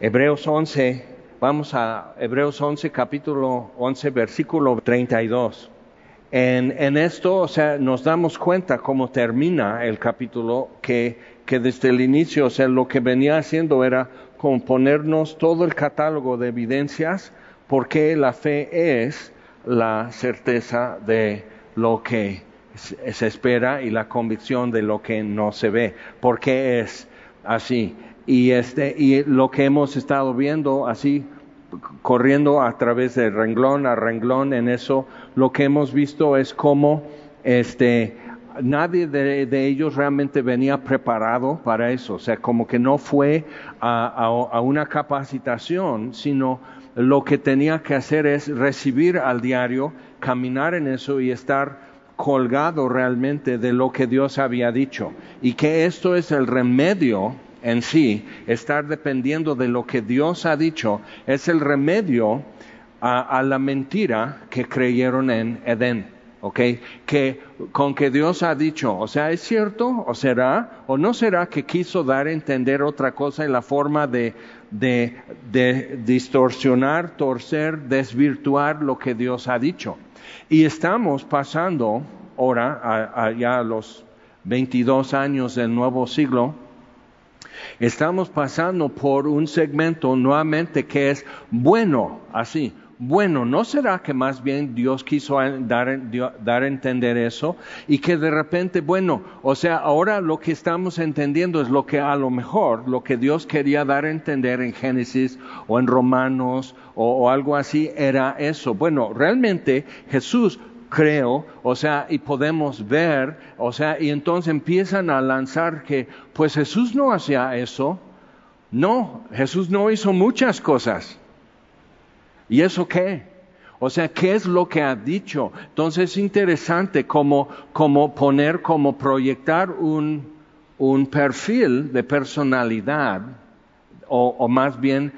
Hebreos 11, vamos a Hebreos 11, capítulo 11, versículo 32. En, en esto, o sea, nos damos cuenta cómo termina el capítulo, que, que desde el inicio, o sea, lo que venía haciendo era componernos todo el catálogo de evidencias, porque la fe es la certeza de lo que se espera y la convicción de lo que no se ve. porque es así? Y, este, y lo que hemos estado viendo así, corriendo a través de renglón a renglón en eso, lo que hemos visto es cómo este, nadie de, ellos realmente venía preparado para eso, o sea, como que no fue a una capacitación, sino lo que tenía que hacer es recibir al diario, caminar en eso y estar colgado realmente de lo que Dios había dicho. Y que esto es el remedio en sí, estar dependiendo de lo que Dios ha dicho, es el remedio a, la mentira que creyeron en Edén. ¿ok? Que con que Dios ha dicho, o sea, ¿es cierto? ¿O será? ¿O no será que quiso dar a entender otra cosa en la forma de, distorsionar, torcer, desvirtuar lo que Dios ha dicho. Y estamos pasando ahora, a, ya a los 22 años del nuevo siglo, estamos pasando por un segmento nuevamente que es bueno, así, bueno, ¿no será que más bien Dios quiso dar, dar, a entender eso? Y que de repente, bueno, o sea, ahora lo que estamos entendiendo es lo que a lo mejor, lo que Dios quería dar a entender en Génesis o en Romanos o, o algo así, era eso. Bueno, realmente Jesús creo, o sea, y podemos ver, o sea, y entonces empiezan a lanzar que, pues Jesús no hacía eso. No, Jesús no hizo muchas cosas. ¿Y eso qué? O sea, ¿qué es lo que ha dicho? Entonces es interesante como, poner, como proyectar un, un perfil de personalidad, o más bien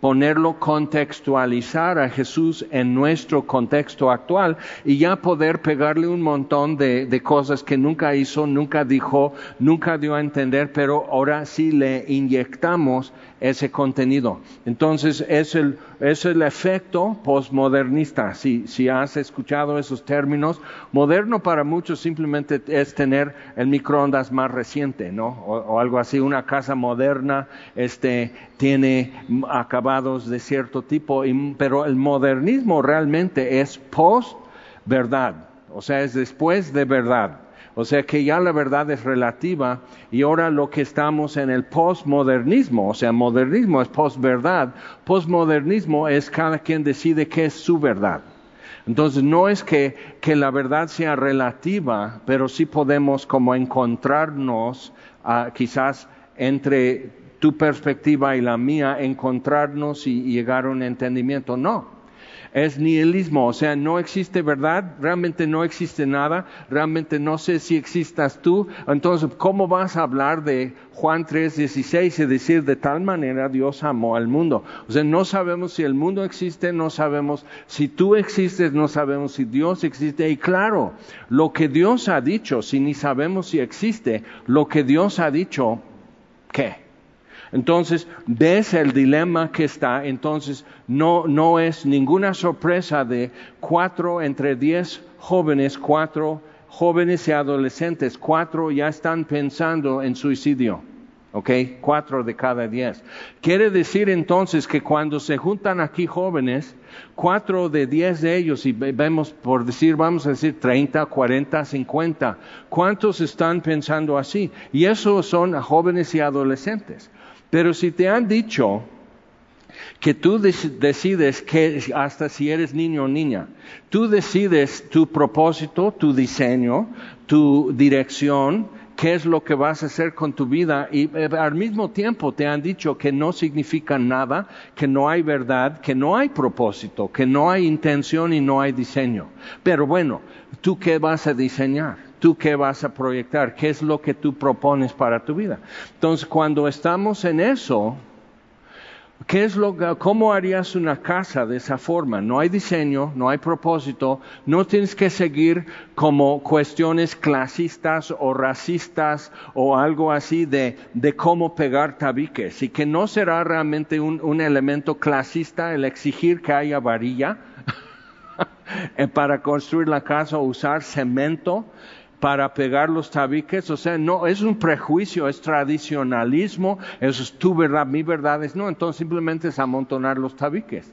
ponerlo, contextualizar a Jesús en nuestro contexto actual y ya poder pegarle un montón de, de, cosas que nunca hizo, nunca dijo, nunca dio a entender, pero ahora sí le inyectamos ese contenido. Entonces es el, es el efecto postmodernista. Si, si has escuchado esos términos, moderno para muchos simplemente es tener el microondas más reciente, ¿no? O, algo así. Una casa moderna este, tiene de cierto tipo, pero el modernismo realmente es post verdad. O sea, es después de verdad. O sea que ya la verdad es relativa y ahora lo que estamos en el postmodernismo, o sea, modernismo es postverdad, postmodernismo es cada quien decide qué es su verdad. Entonces no es que, la verdad sea relativa, pero sí podemos como encontrarnos uh, quizás entre tu perspectiva y la mía, encontrarnos y llegar a un entendimiento. No, es nihilismo, o sea, no existe verdad, realmente no existe nada, realmente no sé si existas tú, entonces, ¿cómo vas a hablar de Juan 3:16 y decir de tal manera Dios amó al mundo? O sea, no sabemos si el mundo existe, no sabemos si tú existes, no sabemos si Dios existe, y claro, lo que Dios ha dicho, si ni sabemos si existe, lo que Dios ha dicho, ¿qué? Entonces, ves el dilema que está, entonces no, no es ninguna sorpresa de cuatro entre diez jóvenes, cuatro jóvenes y adolescentes, cuatro ya están pensando en suicidio. ¿ok? Cuatro de cada diez. Quiere decir entonces que cuando se juntan aquí jóvenes, cuatro de diez de ellos, y vemos por decir, vamos a decir 30, 40, 50, ¿cuántos están pensando así? Y esos son jóvenes y adolescentes. Pero si te han dicho que tú decides que hasta si eres niño o niña, tú decides tu propósito, tu diseño, tu dirección, qué es lo que vas a hacer con tu vida y eh, al mismo tiempo te han dicho que no significa nada, que no hay verdad, que no hay propósito, que no hay intención y no hay diseño. Pero bueno, ¿tú qué vas a diseñar? ¿Tú qué vas a proyectar? ¿Qué es lo que tú propones para tu vida? Entonces, cuando estamos en eso, ¿Qué es lo, ¿Cómo harías una casa de esa forma? No hay diseño, no hay propósito, no tienes que seguir como cuestiones clasistas o racistas o algo así de, de cómo pegar tabiques y que no será realmente un, un elemento clasista el exigir que haya varilla para construir la casa o usar cemento para pegar los tabiques, o sea, no, es un prejuicio, es tradicionalismo, eso es tu verdad, mi verdad es no, entonces simplemente es amontonar los tabiques.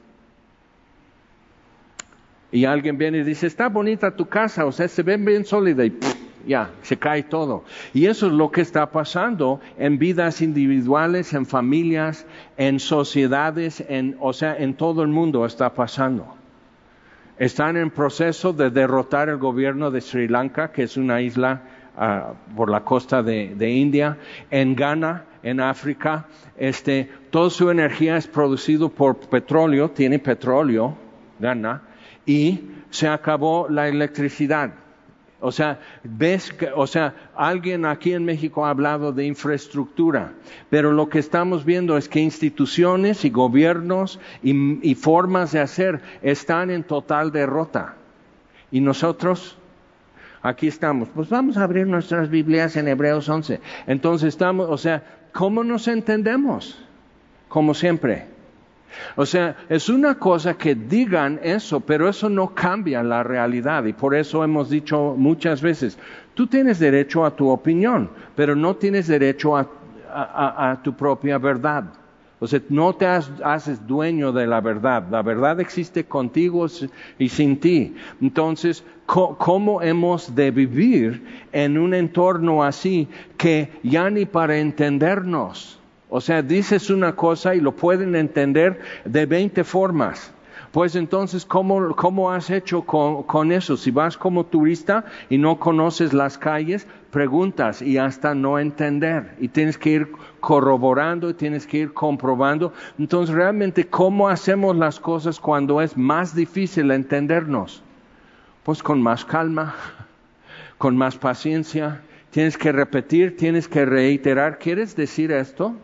Y alguien viene y dice, está bonita tu casa, o sea, se ven bien sólida y ya, se cae todo. Y eso es lo que está pasando en vidas individuales, en familias, en sociedades, en, o sea, en todo el mundo está pasando están en proceso de derrotar el gobierno de Sri Lanka, que es una isla ah, por la costa de, India, en Ghana, en África. Este, toda su energía es producido por petróleo, tiene petróleo, Ghana, y se acabó la electricidad. O sea, ves o sea, alguien aquí en México ha hablado de infraestructura, pero lo que estamos viendo es que instituciones y gobiernos y, formas de hacer están en total derrota. Y nosotros, aquí estamos, pues vamos a abrir nuestras Biblias en Hebreos 11. Entonces estamos, o sea, ¿cómo nos entendemos? Como siempre. O sea, es una cosa que digan eso, pero eso no cambia la realidad y por eso hemos dicho muchas veces, tú tienes derecho a tu opinión, pero no tienes derecho a, tu propia verdad. O sea, no te haces dueño de la verdad. La verdad existe contigo y sin ti. Entonces, ¿cómo hemos de vivir en un entorno así que ya ni para entendernos? O sea, dices una cosa y lo pueden entender de 20 formas. Pues entonces, ¿cómo, cómo has hecho con, eso? Si vas como turista y no conoces las calles, preguntas y hasta no entender. Y tienes que ir corroborando tienes que ir comprobando. Entonces, realmente, ¿cómo hacemos las cosas cuando es más difícil entendernos? Pues con más calma, con más paciencia. Tienes que repetir, tienes que reiterar. ¿Quieres decir esto?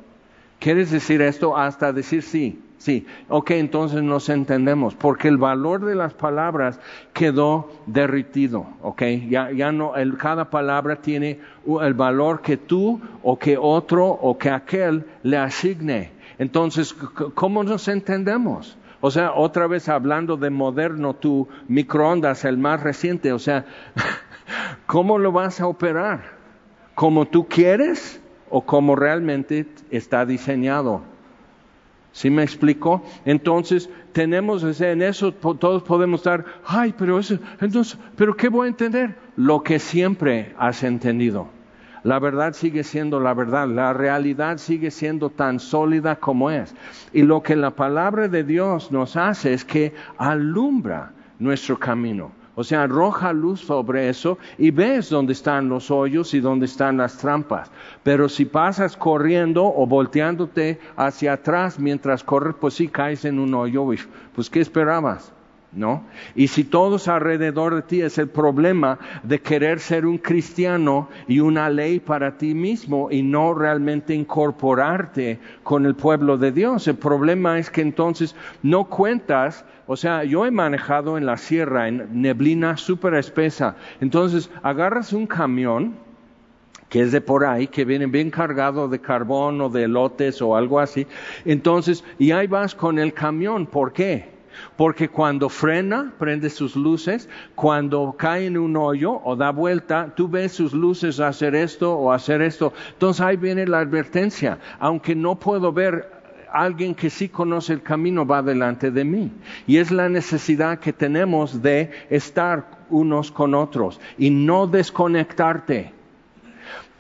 ¿Quieres decir esto hasta decir sí? Sí, ok, entonces nos entendemos, porque el valor de las palabras quedó derritido, ok, ya, ya no, el, cada palabra tiene el valor que tú o que otro o que aquel le asigne. Entonces, ¿cómo nos entendemos? O sea, otra vez hablando de moderno, tu microondas, el más reciente, o sea, ¿cómo lo vas a operar? ¿Como tú quieres? O como realmente está diseñado. ¿Sí me explico? Entonces, tenemos en eso todos podemos dar, ay, pero eso, entonces, pero ¿qué voy a entender? Lo que siempre has entendido. La verdad sigue siendo la verdad, la realidad sigue siendo tan sólida como es. Y lo que la palabra de Dios nos hace es que alumbra nuestro camino. O sea, arroja luz sobre eso y ves dónde están los hoyos y dónde están las trampas. Pero si pasas corriendo o volteándote hacia atrás mientras corres, pues sí caes en un hoyo. Pues ¿qué esperabas? ¿No? Y si todos alrededor de ti es el problema de querer ser un cristiano y una ley para ti mismo y no realmente incorporarte con el pueblo de Dios, el problema es que entonces no cuentas, o sea, yo he manejado en la sierra, en neblina súper espesa, entonces agarras un camión, que es de por ahí, que viene bien cargado de carbón o de lotes o algo así. Entonces, y ahí vas con el camión, ¿por qué? Porque cuando frena, prende sus luces, cuando cae en un hoyo o da vuelta, tú ves sus luces hacer esto o hacer esto. Entonces ahí viene la advertencia. Aunque no puedo ver, alguien que sí conoce el camino va delante de mí. Y es la necesidad que tenemos de estar unos con otros y no desconectarte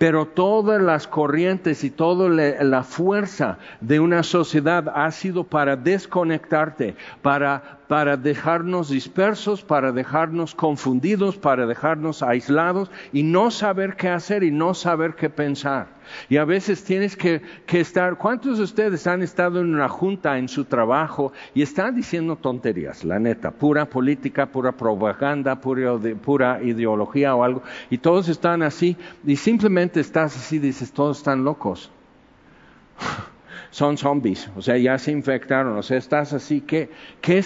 pero todas las corrientes y toda la fuerza de una sociedad ha sido para desconectarte, para para dejarnos dispersos, para dejarnos confundidos, para dejarnos aislados y no saber qué hacer y no saber qué pensar. Y a veces tienes que, estar, ¿cuántos de ustedes han estado en una junta en su trabajo y están diciendo tonterías, la neta, pura política, pura propaganda, pura, pura ideología o algo, y todos están así y simplemente estás así, dices, todos están locos. Son zombies, o sea, ya se infectaron, o sea, estás así, ¿qué, qué,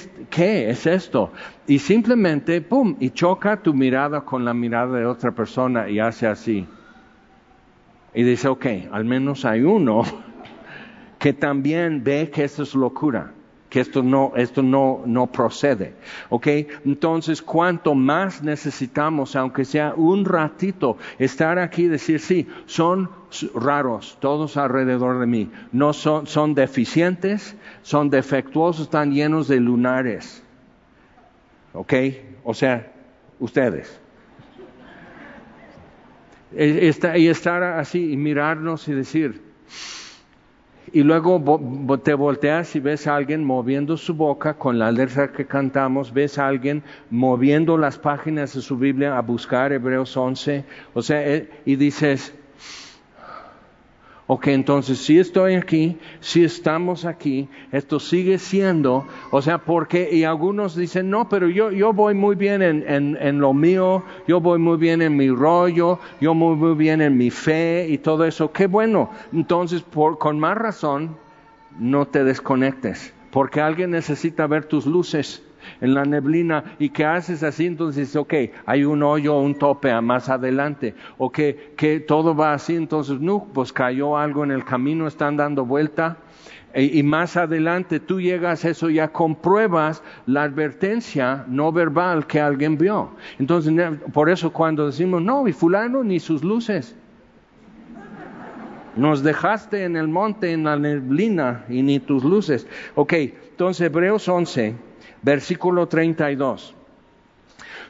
es, esto? Y simplemente, ¡pum!, y choca tu mirada con la mirada de otra persona y hace así. Y dice, ok, al menos hay uno que también ve que esto es locura que esto no, esto no, no procede. ¿Ok? Entonces, cuanto más necesitamos, aunque sea un ratito, estar aquí y decir, sí, son raros todos alrededor de mí, no son, son deficientes, son defectuosos, están llenos de lunares. ¿Ok? O sea, ustedes. E, y estar así y mirarnos y decir, y luego te volteas y ves a alguien moviendo su boca con la letra que cantamos, ves a alguien moviendo las páginas de su Biblia a buscar Hebreos 11, o sea, eh, y dices, Ok, entonces si estoy aquí, si estamos aquí, esto sigue siendo, o sea, porque, y algunos dicen, no, pero yo, yo voy muy bien en, en, en lo mío, yo voy muy bien en mi rollo, yo voy muy bien en mi fe y todo eso, qué bueno. Entonces, por, con más razón, no te desconectes, porque alguien necesita ver tus luces en la neblina y que haces así, entonces, ok, hay un hoyo, un tope más adelante, o que, todo va así, entonces, no, pues cayó algo en el camino, están dando vuelta, e, y más adelante tú llegas a eso, ya compruebas la advertencia no verbal que alguien vio. Entonces, por eso cuando decimos, no, y fulano ni sus luces. Nos dejaste en el monte, en la neblina, y ni tus luces. Ok, entonces Hebreos 11 versículo 32.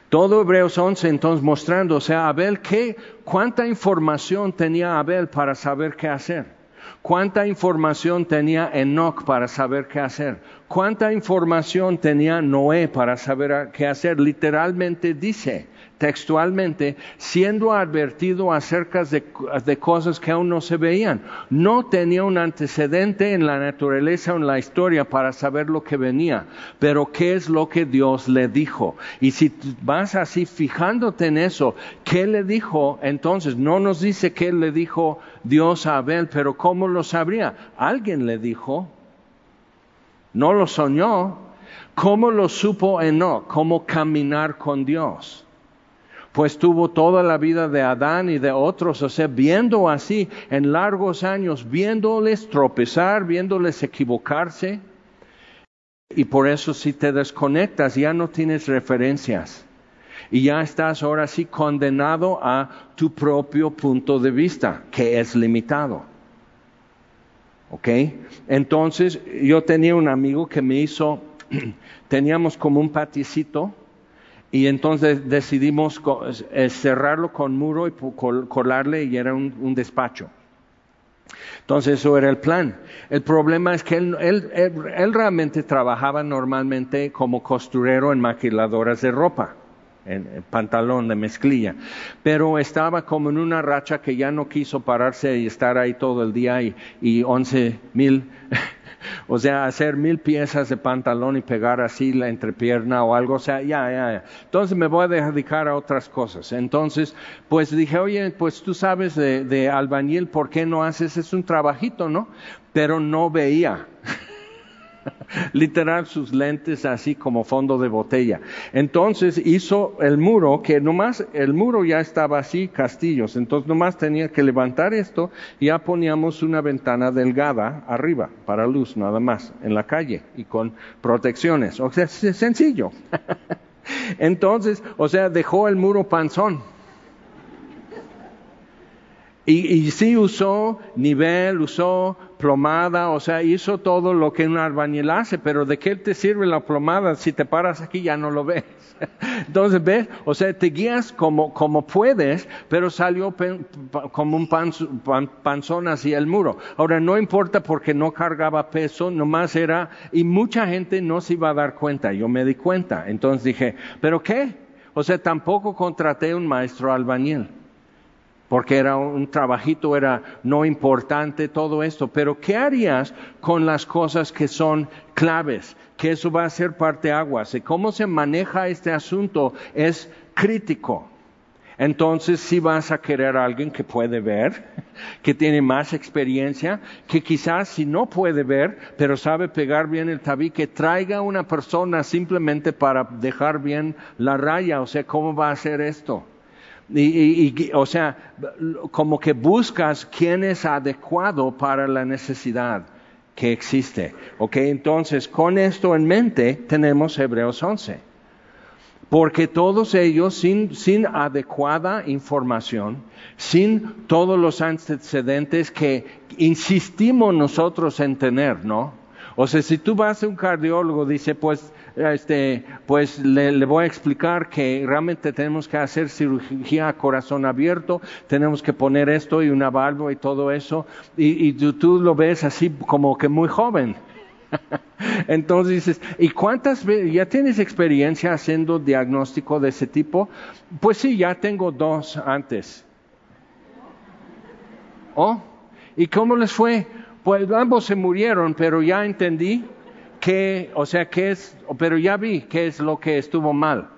Todo Hebreos 11 entonces mostrando, o sea, Abel, ¿qué, ¿cuánta información tenía Abel para saber qué hacer? ¿Cuánta información tenía Enoch para saber qué hacer? ¿Cuánta información tenía Noé para saber qué hacer? Literalmente dice, textualmente, siendo advertido acerca de, cosas que aún no se veían. No tenía un antecedente en la naturaleza o en la historia para saber lo que venía, pero qué es lo que Dios le dijo. Y si vas así fijándote en eso, ¿qué le dijo? Entonces, no nos dice qué le dijo Dios a Abel, pero ¿cómo lo sabría? Alguien le dijo, no lo soñó. ¿Cómo lo supo Enoch? ¿Cómo caminar con Dios? Pues tuvo toda la vida de Adán y de otros, o sea, viendo así en largos años, viéndoles tropezar, viéndoles equivocarse, y por eso si te desconectas ya no tienes referencias y ya estás ahora sí condenado a tu propio punto de vista, que es limitado. ¿Ok? Entonces yo tenía un amigo que me hizo, teníamos como un paticito, y entonces decidimos eh, cerrarlo con muro y colarle y era un, despacho. Entonces eso era el plan. El problema es que él, él, realmente trabajaba normalmente como costurero en maquiladoras de ropa, en, pantalón de mezclilla, pero estaba como en una racha que ya no quiso pararse y estar ahí todo el día y, y once mil o sea, hacer mil piezas de pantalón y pegar así la entrepierna o algo, o sea, ya, ya, ya. Entonces me voy a dedicar a otras cosas. Entonces, pues dije, oye, pues tú sabes de, de albañil, ¿por qué no haces? Es un trabajito, ¿no? Pero no veía. literal sus lentes así como fondo de botella. Entonces hizo el muro, que nomás el muro ya estaba así, castillos, entonces nomás tenía que levantar esto y ya poníamos una ventana delgada arriba para luz nada más en la calle y con protecciones. O sea, es sencillo. entonces, o sea, dejó el muro panzón y, sí usó nivel, usó plomada, o sea, hizo todo lo que un albañil hace, pero ¿de qué te sirve la plomada si te paras aquí ya no lo ves? Entonces, ¿ves? O sea, te guías como, puedes, pero salió como un panzón hacia el muro. Ahora, no importa porque no cargaba peso, nomás era, y mucha gente no se iba a dar cuenta, yo me di cuenta. Entonces dije, ¿pero qué? O sea, tampoco contraté un maestro albañil porque era un trabajito, era no importante todo esto, pero ¿qué harías con las cosas que son claves? Que eso va a ser parte aguas. Y cómo se maneja este asunto es crítico. entonces sí vas a querer a alguien que puede ver, que tiene más experiencia, que quizás si no puede ver, pero sabe pegar bien el tabique, traiga una persona simplemente para dejar bien la raya, o sea, ¿cómo va a hacer esto? Y, o sea, como que buscas quién es adecuado para la necesidad que existe. Ok, entonces con esto en mente tenemos Hebreos 11. Porque todos ellos, sin, sin adecuada información, sin todos los antecedentes que insistimos nosotros en tener, ¿no? O sea, si tú vas a un cardiólogo, dice, pues este, pues le, voy a explicar que realmente tenemos que hacer cirugía a corazón abierto, tenemos que poner esto y una válvula y todo eso, y, tú, lo ves así como que muy joven. Entonces dices, ¿y cuántas veces ya tienes experiencia haciendo diagnóstico de ese tipo? Pues sí, ya tengo dos antes. ¿Oh? ¿Y cómo les fue? Pues ambos se murieron, pero ya entendí ¿Qué, o sea, qué es, pero ya vi qué es lo que estuvo mal.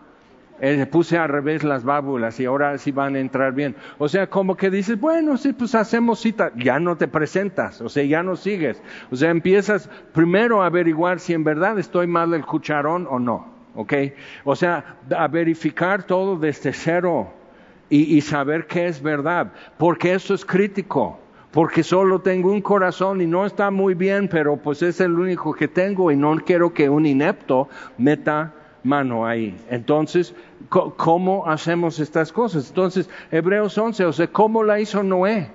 Eh, puse al revés las válvulas y ahora sí van a entrar bien. O sea, como que dices, bueno, sí, pues hacemos cita, ya no te presentas, o sea, ya no sigues. O sea, empiezas primero a averiguar si en verdad estoy mal del cucharón o no, ¿ok? O sea, a verificar todo desde cero y, y saber qué es verdad, porque eso es crítico porque solo tengo un corazón y no está muy bien, pero pues es el único que tengo y no quiero que un inepto meta mano ahí. Entonces, ¿cómo hacemos estas cosas? Entonces, Hebreos 11, o sea, ¿cómo la hizo Noé?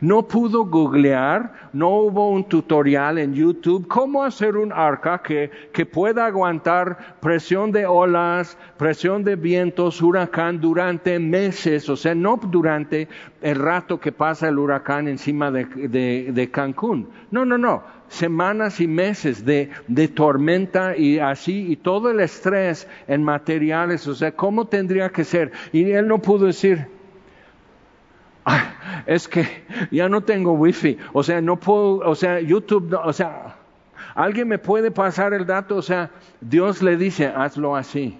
No pudo googlear, no hubo un tutorial en YouTube cómo hacer un arca que, que pueda aguantar presión de olas, presión de vientos, huracán durante meses, o sea, no durante el rato que pasa el huracán encima de, Cancún. No, no, no, semanas y meses de, de, tormenta y así, y todo el estrés en materiales, o sea, ¿cómo tendría que ser? Y él no pudo decir, es que ya no tengo wifi, o sea, no puedo, o sea, YouTube, o sea, alguien me puede pasar el dato, o sea, Dios le dice, hazlo así.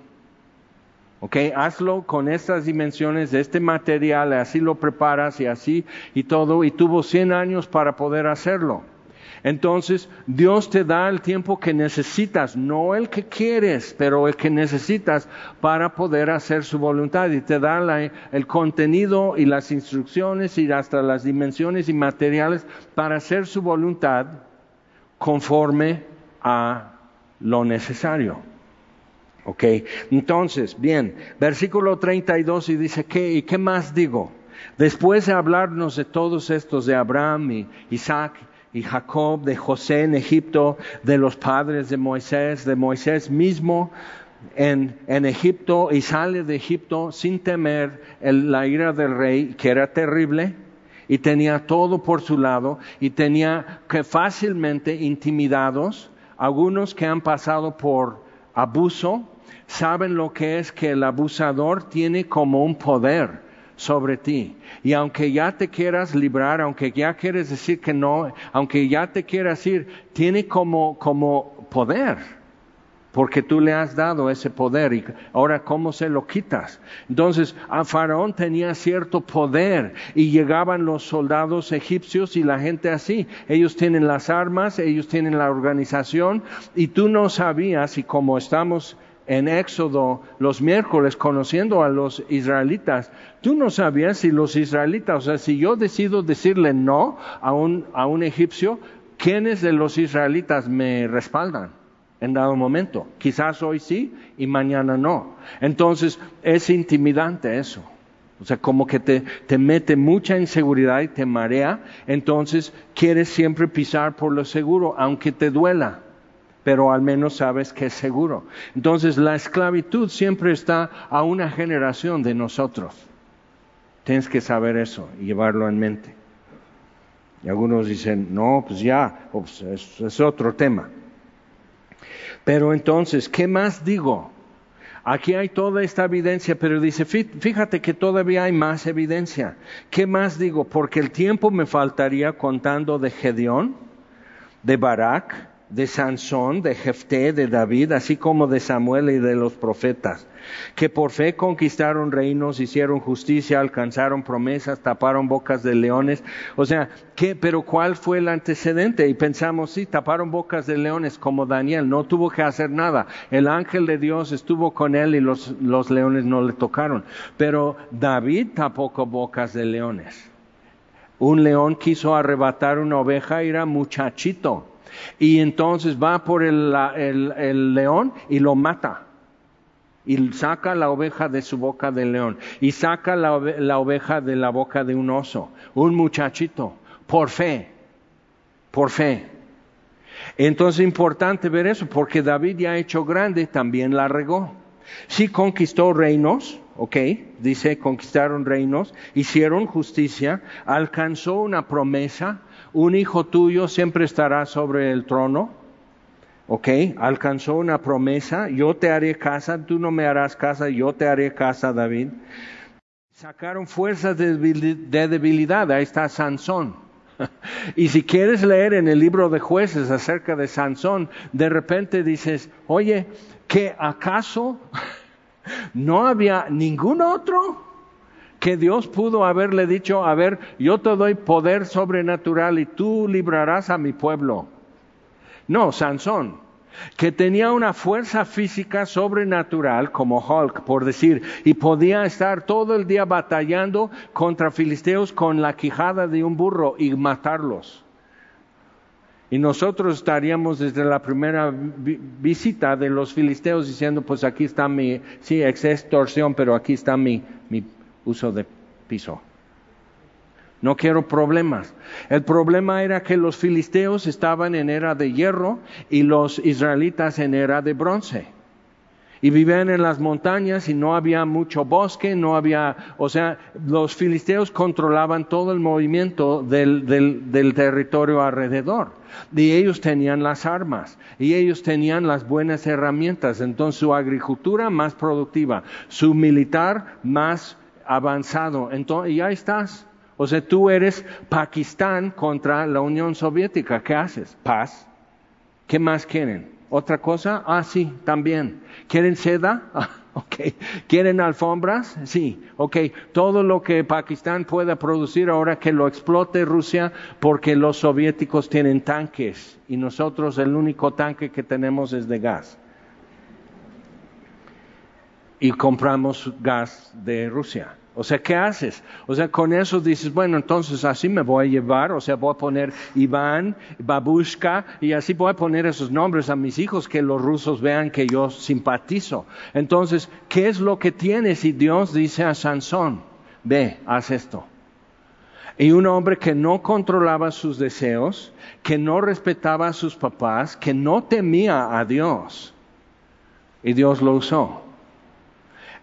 ¿Ok? Hazlo con estas dimensiones de este material, así lo preparas y así y todo, y tuvo 100 años para poder hacerlo. Entonces, Dios te da el tiempo que necesitas, no el que quieres, pero el que necesitas para poder hacer su voluntad. Y te da el contenido y las instrucciones y hasta las dimensiones y materiales para hacer su voluntad conforme a lo necesario. Ok, entonces, bien, versículo 32 y dice, ¿qué, ¿y qué más digo? Después de hablarnos de todos estos, de Abraham y Isaac y Jacob, de José en Egipto, de los padres de Moisés, de Moisés mismo en, en Egipto y sale de Egipto sin temer la ira del rey, que era terrible, y tenía todo por su lado, y tenía que fácilmente intimidados, algunos que han pasado por abuso, saben lo que es que el abusador tiene como un poder sobre ti. Y aunque ya te quieras librar, aunque ya quieres decir que no, aunque ya te quieras ir, tiene como, como poder, porque tú le has dado ese poder y ahora cómo se lo quitas. Entonces, a Faraón tenía cierto poder y llegaban los soldados egipcios y la gente así. Ellos tienen las armas, ellos tienen la organización y tú no sabías y como estamos en Éxodo los miércoles conociendo a los israelitas, tú no sabías si los israelitas, o sea, si yo decido decirle no a un, a un egipcio, ¿quiénes de los israelitas me respaldan? En dado momento. Quizás hoy sí y mañana no. Entonces es intimidante eso. O sea, como que te, te, mete mucha inseguridad y te marea, entonces quieres siempre pisar por lo seguro, aunque te duela pero al menos sabes que es seguro. Entonces la esclavitud siempre está a una generación de nosotros. Tienes que saber eso y llevarlo en mente. Y algunos dicen, no, pues ya, pues es, otro tema. Pero entonces, ¿qué más digo? Aquí hay toda esta evidencia, pero dice, fíjate que todavía hay más evidencia. ¿Qué más digo? Porque el tiempo me faltaría contando de Gedeón, de Barak, de Sansón, de Jefté, de David, así como de Samuel y de los profetas, que por fe conquistaron reinos, hicieron justicia, alcanzaron promesas, taparon bocas de leones. O sea, ¿qué? Pero ¿cuál fue el antecedente? Y pensamos, sí, taparon bocas de leones como Daniel, no tuvo que hacer nada. El ángel de Dios estuvo con él y los, los leones no le tocaron. Pero David tapó bocas de leones. Un león quiso arrebatar una oveja y era muchachito y entonces va por el, león y lo mata. Y saca la oveja de su boca del león. Y saca la, oveja de la boca de un oso. Un muchachito. Por fe. Por fe. Entonces es importante ver eso, porque David ya hecho grande, también la regó. Sí conquistó reinos, ok, dice conquistaron reinos, hicieron justicia, alcanzó una promesa, un hijo tuyo siempre estará sobre el trono, ok, alcanzó una promesa, yo te haré casa, tú no me harás casa, yo te haré casa, David. Sacaron fuerzas de debilidad, ahí está Sansón. Y si quieres leer en el libro de jueces acerca de Sansón, de repente dices, oye, ¿que acaso no había ningún otro que Dios pudo haberle dicho, a ver, yo te doy poder sobrenatural y tú librarás a mi pueblo? No, Sansón, que tenía una fuerza física sobrenatural como Hulk, por decir, y podía estar todo el día batallando contra filisteos con la quijada de un burro y matarlos. Y nosotros estaríamos desde la primera visita de los filisteos diciendo, pues aquí está mi, sí, ex extorsión, pero aquí está mi, mi uso de piso. No quiero problemas. El problema era que los filisteos estaban en era de hierro y los israelitas en era de bronce y vivían en las montañas y no había mucho bosque, no había, o sea, los filisteos controlaban todo el movimiento del, del, territorio alrededor y ellos tenían las armas y ellos tenían las buenas herramientas, entonces su agricultura más productiva, su militar más avanzado, entonces, y ahí estás. O sea, tú eres Pakistán contra la Unión Soviética. ¿Qué haces? Paz. ¿Qué más quieren? ¿Otra cosa? Ah, sí, también. ¿Quieren seda? Ah, ok. ¿Quieren alfombras? Sí. Ok. Todo lo que Pakistán pueda producir ahora que lo explote Rusia porque los soviéticos tienen tanques y nosotros el único tanque que tenemos es de gas. Y compramos gas de Rusia. O sea, ¿qué haces? O sea, con eso dices, bueno, entonces así me voy a llevar, o sea, voy a poner Iván, Babushka, y así voy a poner esos nombres a mis hijos, que los rusos vean que yo simpatizo. Entonces, ¿qué es lo que tienes? Y Dios dice a Sansón, ve, haz esto. Y un hombre que no controlaba sus deseos, que no respetaba a sus papás, que no temía a Dios, y Dios lo usó.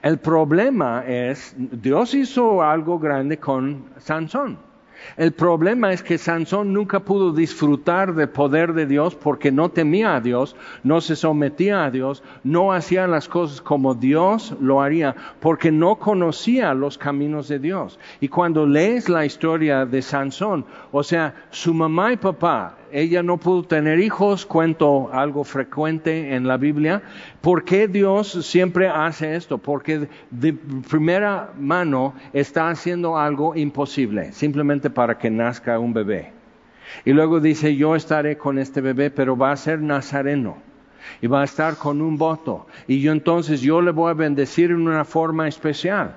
El problema es, Dios hizo algo grande con Sansón. El problema es que Sansón nunca pudo disfrutar del poder de Dios porque no temía a Dios, no se sometía a Dios, no hacía las cosas como Dios lo haría, porque no conocía los caminos de Dios. Y cuando lees la historia de Sansón, o sea, su mamá y papá, ella no pudo tener hijos, cuento algo frecuente en la Biblia. ¿Por qué Dios siempre hace esto? Porque de primera mano está haciendo algo imposible, simplemente para que nazca un bebé. Y luego dice, yo estaré con este bebé, pero va a ser nazareno. Y va a estar con un voto. Y yo entonces yo le voy a bendecir en una forma especial.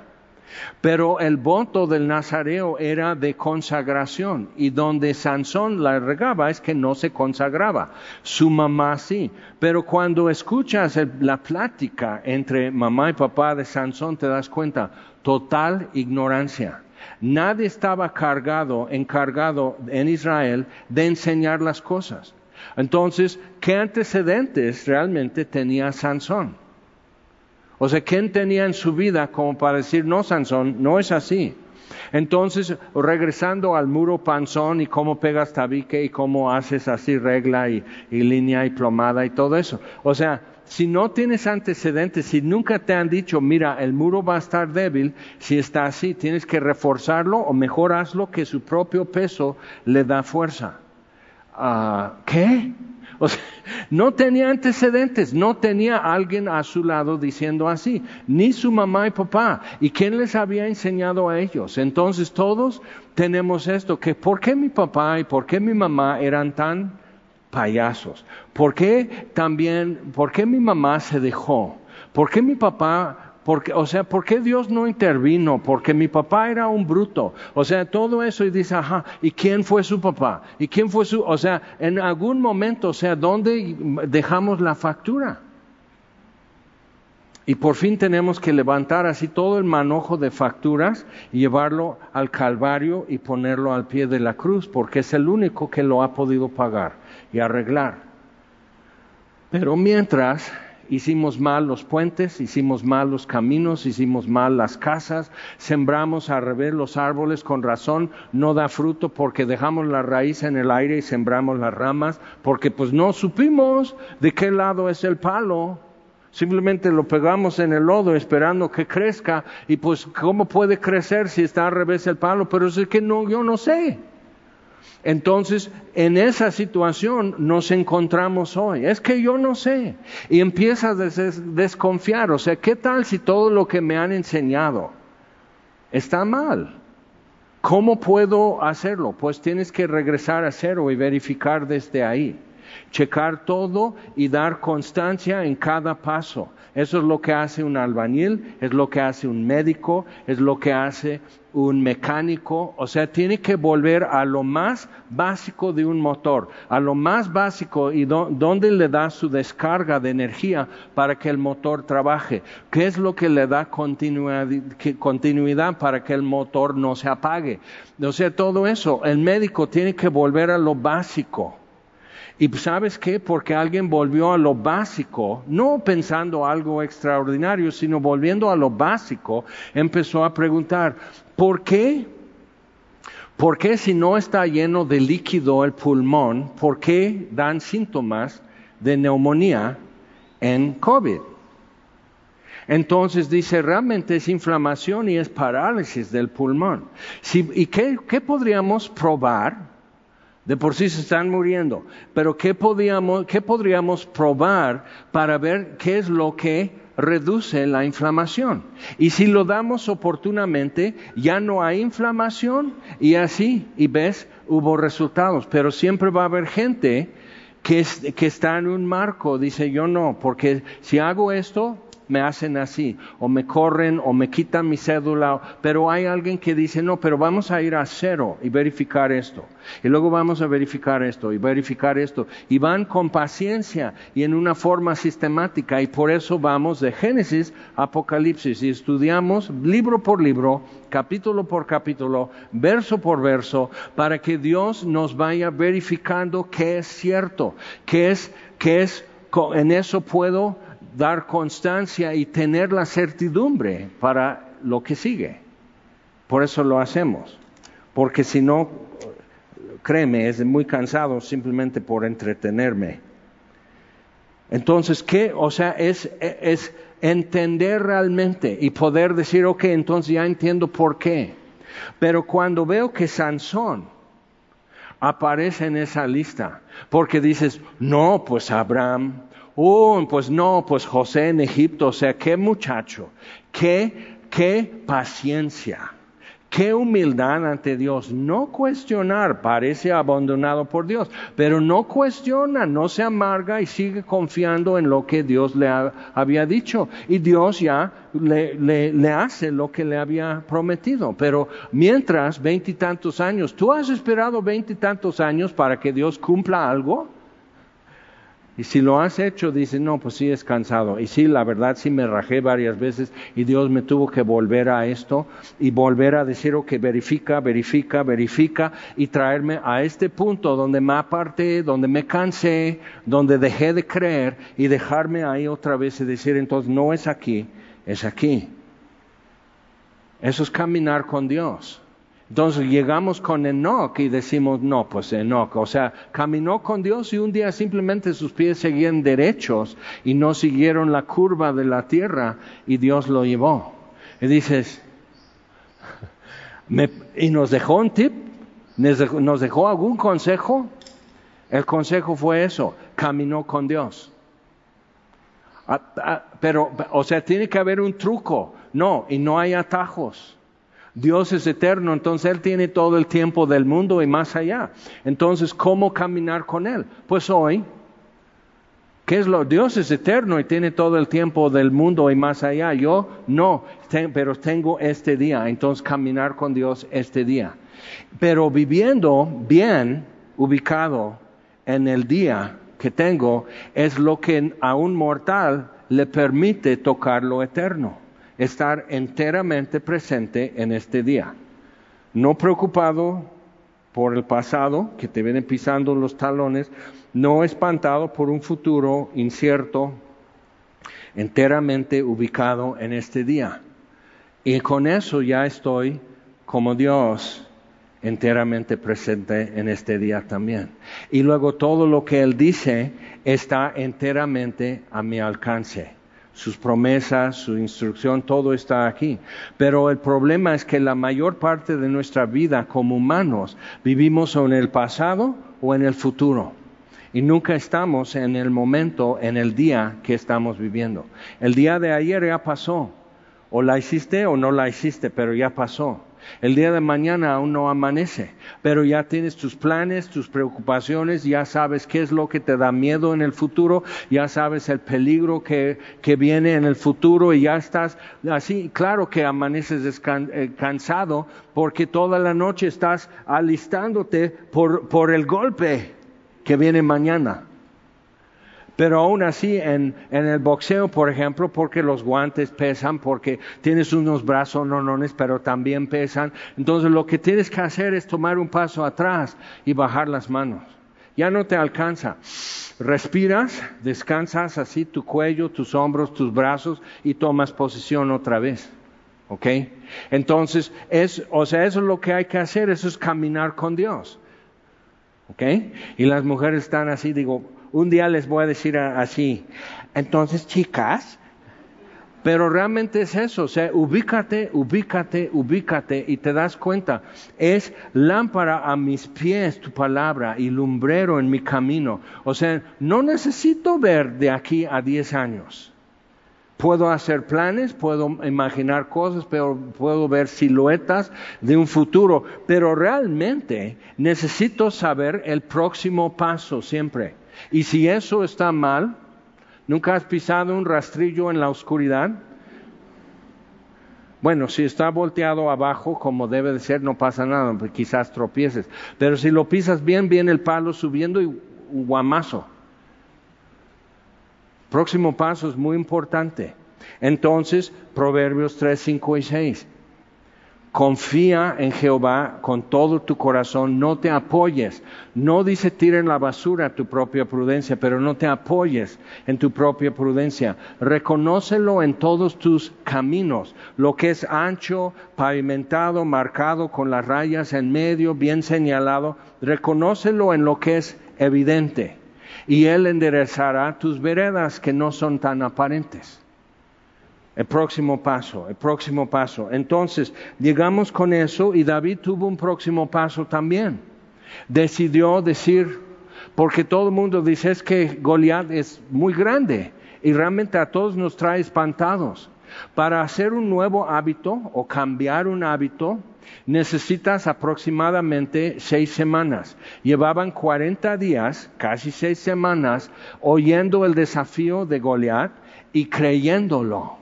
Pero el voto del nazareo era de consagración y donde Sansón la regaba es que no se consagraba. Su mamá sí. Pero cuando escuchas la plática entre mamá y papá de Sansón te das cuenta, total ignorancia. Nadie estaba cargado, encargado en Israel de enseñar las cosas. Entonces, ¿qué antecedentes realmente tenía Sansón? O sea, ¿quién tenía en su vida como para decir, no, Sansón, no es así? Entonces, regresando al muro panzón y cómo pegas tabique y cómo haces así regla y, línea y plomada y todo eso. O sea, si no tienes antecedentes, si nunca te han dicho, mira, el muro va a estar débil, si está así, tienes que reforzarlo o mejor hazlo que su propio peso le da fuerza. Ah, ¿Qué? No tenía antecedentes, no tenía alguien a su lado diciendo así, ni su mamá y papá. ¿Y quién les había enseñado a ellos? Entonces todos tenemos esto, que ¿por qué mi papá y por qué mi mamá eran tan payasos? ¿Por qué también, por qué mi mamá se dejó? ¿Por qué mi papá porque, o sea, ¿por qué Dios no intervino? Porque mi papá era un bruto. O sea, todo eso y dice, ajá, ¿y quién fue su papá? ¿Y quién fue su, o sea, en algún momento, o sea, ¿dónde dejamos la factura? Y por fin tenemos que levantar así todo el manojo de facturas y llevarlo al Calvario y ponerlo al pie de la cruz, porque es el único que lo ha podido pagar y arreglar. Pero mientras hicimos mal los puentes, hicimos mal los caminos, hicimos mal las casas, sembramos al revés los árboles con razón, no da fruto porque dejamos la raíz en el aire y sembramos las ramas, porque pues no supimos de qué lado es el palo. Simplemente lo pegamos en el lodo esperando que crezca y pues cómo puede crecer si está al revés el palo, pero es que no, yo no sé. Entonces, en esa situación nos encontramos hoy. Es que yo no sé. Y empiezas a desconfiar. O sea, ¿qué tal si todo lo que me han enseñado está mal? ¿Cómo puedo hacerlo? Pues tienes que regresar a cero y verificar desde ahí. Checar todo y dar constancia en cada paso. Eso es lo que hace un albañil, es lo que hace un médico, es lo que hace un mecánico, o sea, tiene que volver a lo más básico de un motor, a lo más básico y dónde le da su descarga de energía para que el motor trabaje, qué es lo que le da continuidad para que el motor no se apague. O sea, todo eso, el médico tiene que volver a lo básico. Y sabes qué? Porque alguien volvió a lo básico, no pensando algo extraordinario, sino volviendo a lo básico, empezó a preguntar, ¿por qué? ¿Por qué si no está lleno de líquido el pulmón, por qué dan síntomas de neumonía en COVID? Entonces dice, realmente es inflamación y es parálisis del pulmón. ¿Y qué, qué podríamos probar? De por sí se están muriendo. Pero ¿qué, ¿qué podríamos probar para ver qué es lo que reduce la inflamación? Y si lo damos oportunamente, ya no hay inflamación y así, y ves, hubo resultados. Pero siempre va a haber gente que está en un marco, dice yo no, porque si hago esto, me hacen así, o me corren, o me quitan mi cédula, pero hay alguien que dice, no, pero vamos a ir a cero y verificar esto, y luego vamos a verificar esto, y verificar esto, y van con paciencia y en una forma sistemática, y por eso vamos de Génesis a Apocalipsis, y estudiamos libro por libro, capítulo por capítulo, verso por verso, para que Dios nos vaya verificando qué es cierto, qué es, qué es, en eso puedo dar constancia y tener la certidumbre para lo que sigue. Por eso lo hacemos. Porque si no, créeme, es muy cansado simplemente por entretenerme. Entonces, ¿qué? O sea, es, es entender realmente y poder decir, ok, entonces ya entiendo por qué. Pero cuando veo que Sansón aparece en esa lista, porque dices, no, pues Abraham, Oh, pues no, pues José en Egipto, o sea, qué muchacho, qué, qué paciencia, qué humildad ante Dios. No cuestionar, parece abandonado por Dios, pero no cuestiona, no se amarga y sigue confiando en lo que Dios le había dicho. Y Dios ya le, le hace lo que le había prometido. Pero mientras, veintitantos años, ¿tú has esperado veintitantos años para que Dios cumpla algo? Y si lo has hecho, dice, no, pues sí es cansado. Y sí, la verdad, sí me rajé varias veces y Dios me tuvo que volver a esto y volver a decir, que verifica, verifica, verifica y traerme a este punto donde me aparté, donde me cansé, donde dejé de creer y dejarme ahí otra vez y decir, entonces no es aquí, es aquí. Eso es caminar con Dios. Entonces llegamos con Enoch y decimos, no, pues Enoch, o sea, caminó con Dios y un día simplemente sus pies seguían derechos y no siguieron la curva de la tierra y Dios lo llevó. Y dices, ¿y nos dejó un tip? ¿Nos dejó algún consejo? El consejo fue eso, caminó con Dios. Ah, ah, pero, o sea, tiene que haber un truco. No, y no hay atajos. Dios es eterno, entonces Él tiene todo el tiempo del mundo y más allá. Entonces, ¿cómo caminar con Él? Pues hoy, ¿qué es lo? Dios es eterno y tiene todo el tiempo del mundo y más allá. Yo no, pero tengo este día, entonces caminar con Dios este día. Pero viviendo bien, ubicado en el día que tengo, es lo que a un mortal le permite tocar lo eterno estar enteramente presente en este día. No preocupado por el pasado, que te vienen pisando los talones, no espantado por un futuro incierto, enteramente ubicado en este día. Y con eso ya estoy como Dios enteramente presente en este día también. Y luego todo lo que Él dice está enteramente a mi alcance sus promesas, su instrucción, todo está aquí. Pero el problema es que la mayor parte de nuestra vida como humanos vivimos en el pasado o en el futuro. Y nunca estamos en el momento, en el día que estamos viviendo. El día de ayer ya pasó. O la hiciste o no la hiciste, pero ya pasó. El día de mañana aún no amanece, pero ya tienes tus planes, tus preocupaciones, ya sabes qué es lo que te da miedo en el futuro, ya sabes el peligro que, que viene en el futuro y ya estás así. Claro que amaneces eh, cansado porque toda la noche estás alistándote por, por el golpe que viene mañana. Pero aún así, en, el boxeo, por ejemplo, porque los guantes pesan, porque tienes unos brazos nonones, pero también pesan. Entonces, lo que tienes que hacer es tomar un paso atrás y bajar las manos. Ya no te alcanza. Respiras, descansas así tu cuello, tus hombros, tus brazos y tomas posición otra vez. ¿Ok? Entonces, es, o sea, eso es lo que hay que hacer, eso es caminar con Dios. ¿Ok? Y las mujeres están así, digo, un día les voy a decir así, entonces chicas, pero realmente es eso, o sea, ubícate, ubícate, ubícate y te das cuenta, es lámpara a mis pies tu palabra y lumbrero en mi camino. O sea, no necesito ver de aquí a 10 años. Puedo hacer planes, puedo imaginar cosas, pero puedo ver siluetas de un futuro, pero realmente necesito saber el próximo paso siempre. Y si eso está mal, ¿nunca has pisado un rastrillo en la oscuridad? Bueno, si está volteado abajo como debe de ser, no pasa nada, quizás tropieces. Pero si lo pisas bien, viene el palo subiendo y guamazo. Próximo paso es muy importante. Entonces, Proverbios 3, 5 y 6. Confía en Jehová con todo tu corazón, no te apoyes. No dice tira en la basura tu propia prudencia, pero no te apoyes en tu propia prudencia. Reconócelo en todos tus caminos, lo que es ancho, pavimentado, marcado con las rayas en medio, bien señalado. Reconócelo en lo que es evidente. Y Él enderezará tus veredas que no son tan aparentes. El próximo paso, el próximo paso. Entonces, llegamos con eso y David tuvo un próximo paso también. Decidió decir, porque todo el mundo dice es que Goliat es muy grande y realmente a todos nos trae espantados. Para hacer un nuevo hábito o cambiar un hábito, necesitas aproximadamente seis semanas. Llevaban 40 días, casi seis semanas, oyendo el desafío de Goliat y creyéndolo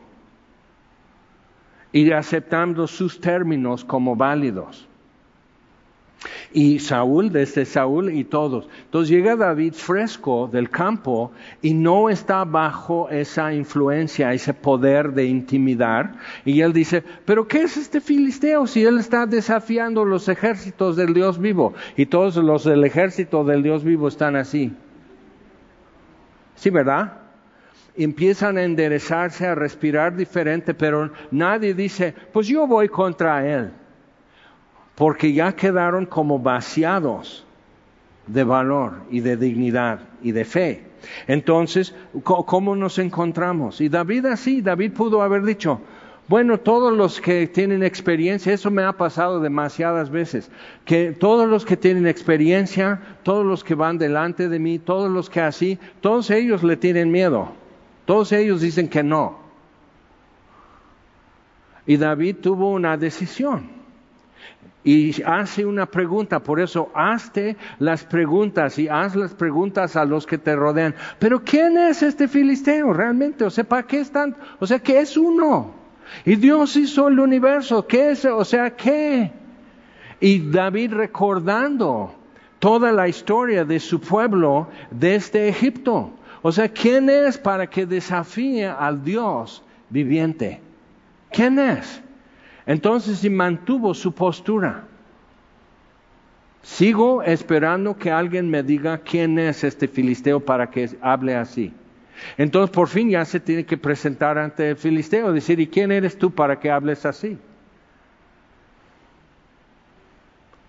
y aceptando sus términos como válidos. Y Saúl, desde Saúl y todos. Entonces llega David fresco del campo y no está bajo esa influencia, ese poder de intimidar. Y él dice, pero ¿qué es este filisteo si él está desafiando los ejércitos del Dios vivo? Y todos los del ejército del Dios vivo están así. ¿Sí, verdad? Empiezan a enderezarse, a respirar diferente, pero nadie dice, pues yo voy contra él, porque ya quedaron como vaciados de valor y de dignidad y de fe. Entonces, ¿cómo nos encontramos? Y David así, David pudo haber dicho, Bueno, todos los que tienen experiencia, eso me ha pasado demasiadas veces, que todos los que tienen experiencia, todos los que van delante de mí, todos los que así, todos ellos le tienen miedo, todos ellos dicen que no. Y David tuvo una decisión y hace una pregunta, por eso hazte las preguntas y haz las preguntas a los que te rodean. Pero ¿quién es este filisteo realmente? O sea, ¿para qué están? O sea, ¿qué es uno? Y Dios hizo el universo, ¿qué es? O sea, ¿qué? Y David recordando toda la historia de su pueblo desde Egipto. O sea, ¿quién es para que desafíe al Dios viviente? ¿Quién es? Entonces se mantuvo su postura. Sigo esperando que alguien me diga quién es este filisteo para que hable así. Entonces por fin ya se tiene que presentar ante el filisteo, decir, ¿y quién eres tú para que hables así?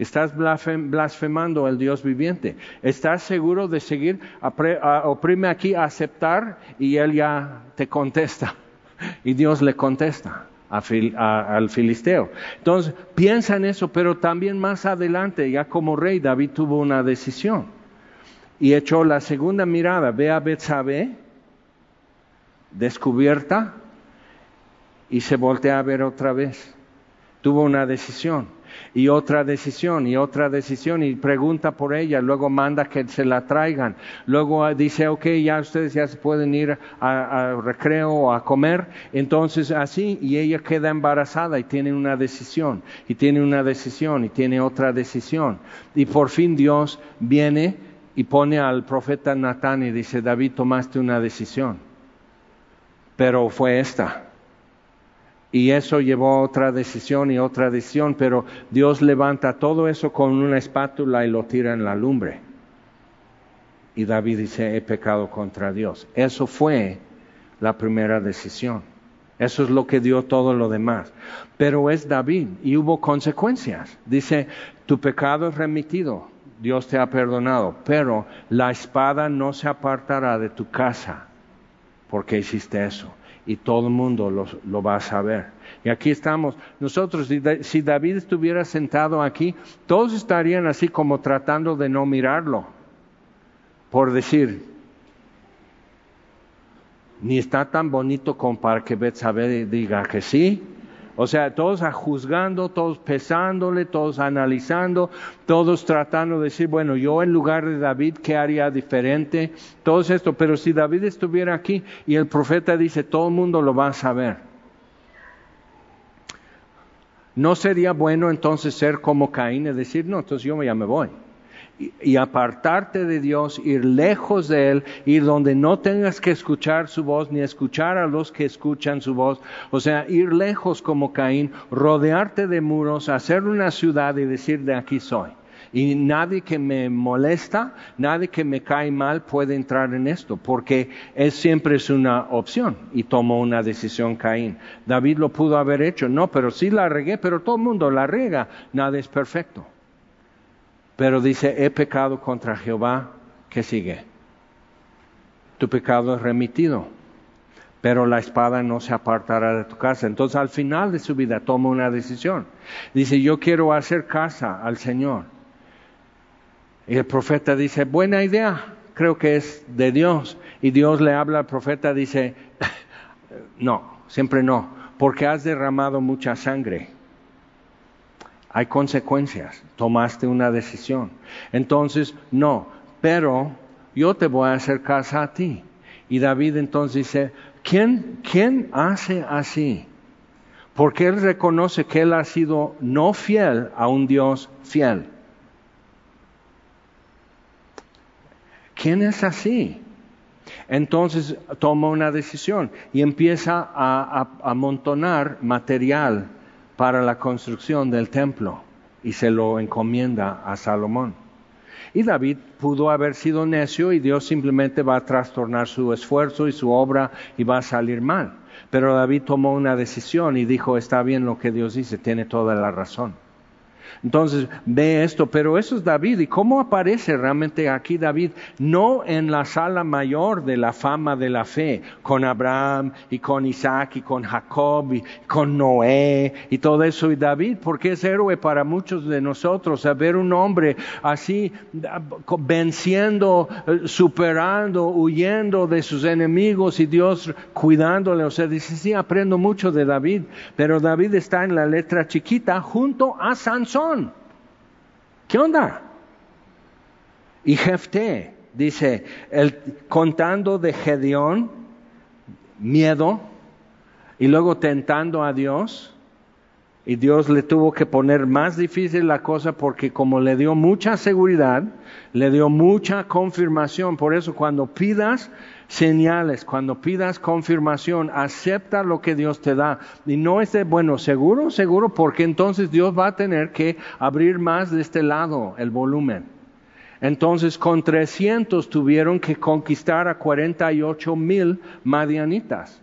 Estás blasfemando al Dios viviente. ¿Estás seguro de seguir? Oprime aquí aceptar y él ya te contesta. Y Dios le contesta al filisteo. Entonces, piensa en eso, pero también más adelante, ya como rey, David tuvo una decisión y echó la segunda mirada, ve a Betsabé, descubierta, y se voltea a ver otra vez. Tuvo una decisión y otra decisión y otra decisión y pregunta por ella, luego manda que se la traigan, luego ah, dice, ok, ya ustedes ya se pueden ir a, recreo o a comer, entonces así, y ella queda embarazada y tiene una decisión, y tiene una decisión, y tiene otra decisión, y por fin Dios viene y pone al profeta Natán y dice, David, tomaste una decisión, pero fue esta y eso llevó a otra decisión y otra decisión, pero Dios levanta todo eso con una espátula y lo tira en la lumbre. Y David dice, he pecado contra Dios. Eso fue la primera decisión. Eso es lo que dio todo lo demás. Pero es David y hubo consecuencias. Dice, tu pecado es remitido, Dios te ha perdonado, pero la espada no se apartará de tu casa porque hiciste eso y todo el mundo lo, va a saber. Y aquí estamos. Nosotros, si David estuviera sentado aquí, todos estarían así como tratando de no mirarlo, por decir, ni está tan bonito como para que Betsabé diga que sí, o sea, todos juzgando, todos pesándole, todos analizando, todos tratando de decir, bueno, yo en lugar de David, ¿qué haría diferente? Todo esto, pero si David estuviera aquí y el profeta dice, todo el mundo lo va a saber. ¿No sería bueno entonces ser como Caín y decir, no, entonces yo ya me voy? Y apartarte de Dios, ir lejos de Él, ir donde no tengas que escuchar su voz ni escuchar a los que escuchan su voz. O sea, ir lejos como Caín, rodearte de muros, hacer una ciudad y decir de aquí soy. Y nadie que me molesta, nadie que me cae mal puede entrar en esto, porque es siempre es una opción y tomó una decisión Caín. David lo pudo haber hecho, no, pero sí la regué, pero todo el mundo la rega, nada es perfecto. Pero dice, he pecado contra Jehová, ¿qué sigue? Tu pecado es remitido, pero la espada no se apartará de tu casa. Entonces al final de su vida toma una decisión. Dice, yo quiero hacer casa al Señor. Y el profeta dice, buena idea, creo que es de Dios. Y Dios le habla al profeta, dice, no, siempre no, porque has derramado mucha sangre hay consecuencias, tomaste una decisión. Entonces, no, pero yo te voy a hacer casa a ti. Y David entonces dice, ¿quién, quién hace así? Porque él reconoce que él ha sido no fiel a un Dios fiel. ¿Quién es así? Entonces toma una decisión y empieza a amontonar material para la construcción del templo y se lo encomienda a Salomón. Y David pudo haber sido necio y Dios simplemente va a trastornar su esfuerzo y su obra y va a salir mal. Pero David tomó una decisión y dijo, está bien lo que Dios dice, tiene toda la razón. Entonces ve esto, pero eso es David. ¿Y cómo aparece realmente aquí David? No en la sala mayor de la fama de la fe, con Abraham y con Isaac y con Jacob y con Noé y todo eso. Y David, porque es héroe para muchos de nosotros, ver un hombre así venciendo, superando, huyendo de sus enemigos y Dios cuidándole. O sea, dice, sí, aprendo mucho de David, pero David está en la letra chiquita junto a Sansón. ¿Qué onda? Y Jefté, dice, el, contando de Gedeón, miedo, y luego tentando a Dios, y Dios le tuvo que poner más difícil la cosa porque como le dio mucha seguridad, le dio mucha confirmación. Por eso cuando pidas señales, cuando pidas confirmación, acepta lo que Dios te da. Y no es de, bueno, seguro, seguro, porque entonces Dios va a tener que abrir más de este lado el volumen. Entonces con 300 tuvieron que conquistar a 48 mil madianitas.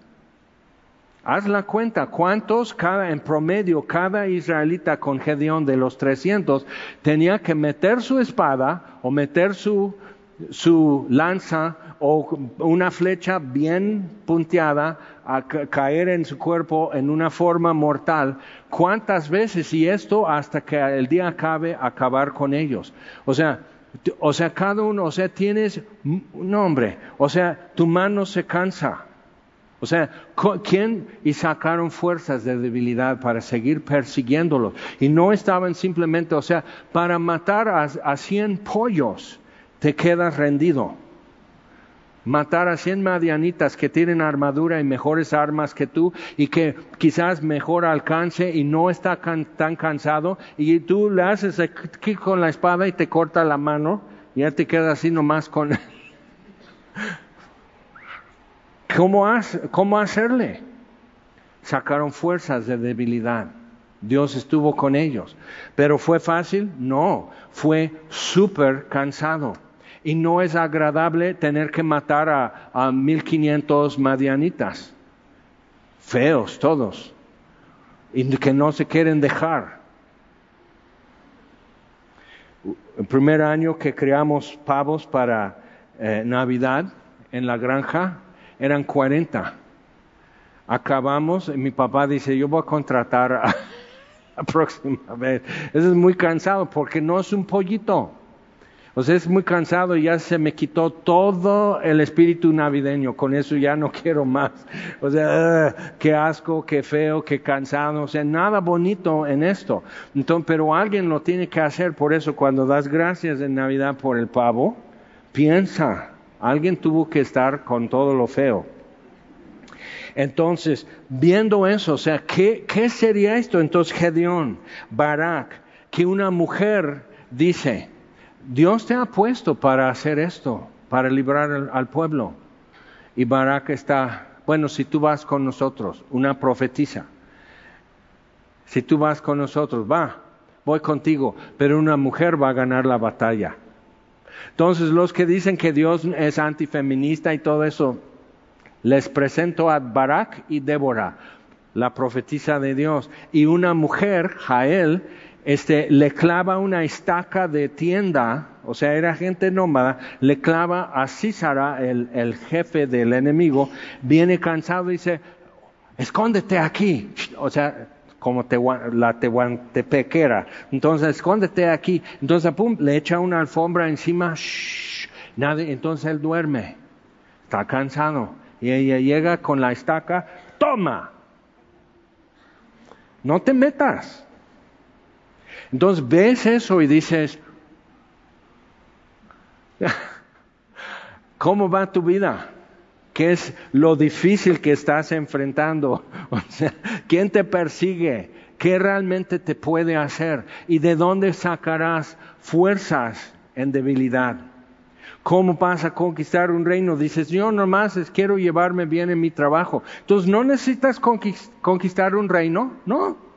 Haz la cuenta, ¿cuántos cada, en promedio, cada israelita con Gedeón de los 300 tenía que meter su espada o meter su, su lanza o una flecha bien punteada a caer en su cuerpo en una forma mortal. ¿Cuántas veces? Y esto hasta que el día acabe, acabar con ellos. O sea, o sea, cada uno, o sea, tienes un hombre, o sea, tu mano se cansa o sea, ¿quién? Y sacaron fuerzas de debilidad para seguir persiguiéndolo. Y no estaban simplemente, o sea, para matar a, a 100 pollos te quedas rendido. Matar a 100 madianitas que tienen armadura y mejores armas que tú y que quizás mejor alcance y no está tan cansado y tú le haces aquí con la espada y te corta la mano y ya te quedas así nomás con... ¿Cómo, hacerle? Sacaron fuerzas de debilidad. Dios estuvo con ellos. ¿Pero fue fácil? No, fue súper cansado. Y no es agradable tener que matar a, a 1500 madianitas. Feos todos. Y que no se quieren dejar. El primer año que creamos pavos para eh, Navidad en la granja, eran 40. Acabamos, y mi papá dice, yo voy a contratar a, la próxima vez. Eso es muy cansado porque no es un pollito. O sea, es muy cansado y ya se me quitó todo el espíritu navideño. Con eso ya no quiero más. O sea, qué asco, qué feo, qué cansado. O sea, nada bonito en esto. Entonces, pero alguien lo tiene que hacer. Por eso, cuando das gracias en Navidad por el pavo, piensa Alguien tuvo que estar con todo lo feo. Entonces, viendo eso, o sea, ¿qué, qué sería esto? Entonces, Gedeón, Barak, que una mujer dice, Dios te ha puesto para hacer esto, para librar al, pueblo. Y Barak está, bueno, si tú vas con nosotros, una profetisa, si tú vas con nosotros, va, voy contigo, pero una mujer va a ganar la batalla. Entonces, los que dicen que Dios es antifeminista y todo eso, les presento a Barak y Débora, la profetisa de Dios, y una mujer, Jael, este, le clava una estaca de tienda, o sea, era gente nómada, le clava a Císara, el, jefe del enemigo, viene cansado y dice, escóndete aquí, o sea, como la tehuantepequera. Entonces, escóndete aquí. Entonces, pum, le echa una alfombra encima, shh, nadie, entonces él duerme. Está cansado. Y ella llega con la estaca, toma. No te metas. Entonces ves eso y dices, ¿cómo va tu vida? ¿Qué es lo difícil que estás enfrentando? O sea, ¿quién te persigue? ¿Qué realmente te puede hacer? ¿Y de dónde sacarás fuerzas en debilidad? ¿Cómo vas a conquistar un reino? Dices, yo nomás quiero llevarme bien en mi trabajo. Entonces, ¿no necesitas conquistar un reino? No.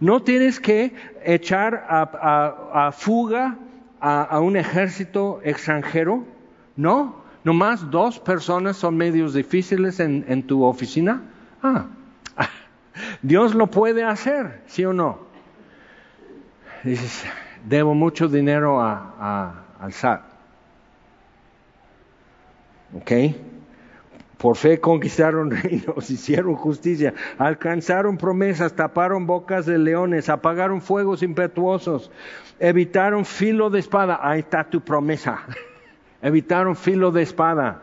No tienes que echar a, fuga a un ejército extranjero. No. ¿Nomás dos personas son medios difíciles en, tu oficina? Ah, Dios lo puede hacer, ¿sí o no? dices, debo mucho dinero a, al SAT. ¿Ok? Por fe conquistaron reinos, hicieron justicia, alcanzaron promesas, taparon bocas de leones, apagaron fuegos impetuosos, evitaron filo de espada. Ahí está tu promesa. evitaron filo de espada.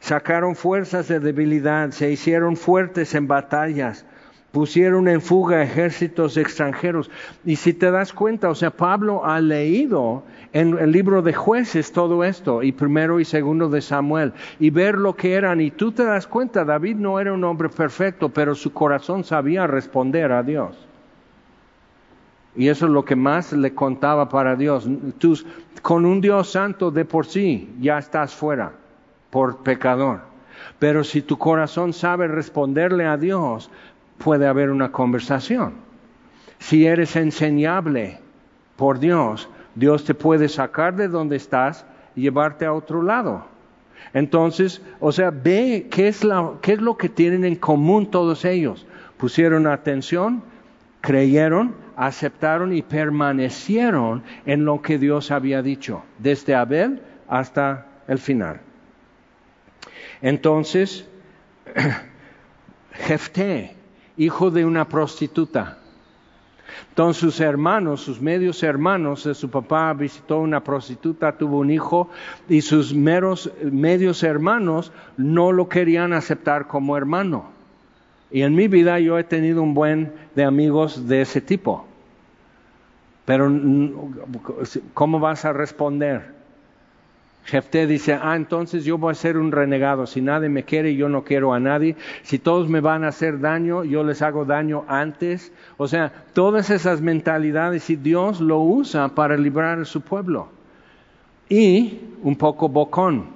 Sacaron fuerzas de debilidad, se hicieron fuertes en batallas, pusieron en fuga ejércitos extranjeros. Y si te das cuenta, o sea, Pablo ha leído en el libro de jueces todo esto, y primero y segundo de Samuel, y ver lo que eran, y tú te das cuenta, David no era un hombre perfecto, pero su corazón sabía responder a Dios. Y eso es lo que más le contaba para Dios. Tú, con un Dios santo de por sí ya estás fuera por pecador. Pero si tu corazón sabe responderle a Dios, puede haber una conversación. Si eres enseñable por Dios, Dios te puede sacar de donde estás y llevarte a otro lado. Entonces, o sea, ve qué es, qué es lo que tienen en común todos ellos. Pusieron atención, creyeron, aceptaron y permanecieron en lo que Dios había dicho, desde Abel hasta el final. Entonces, Jefté, hijo de una prostituta, entonces sus hermanos, sus medios hermanos, su papá visitó una prostituta, tuvo un hijo y sus meros, medios hermanos no lo querían aceptar como hermano. Y en mi vida yo he tenido un buen de amigos de ese tipo. Pero ¿cómo vas a responder? Jefté dice, ah, entonces yo voy a ser un renegado. Si nadie me quiere, yo no quiero a nadie. Si todos me van a hacer daño, yo les hago daño antes. O sea, todas esas mentalidades y Dios lo usa para librar a su pueblo. Y un poco bocón.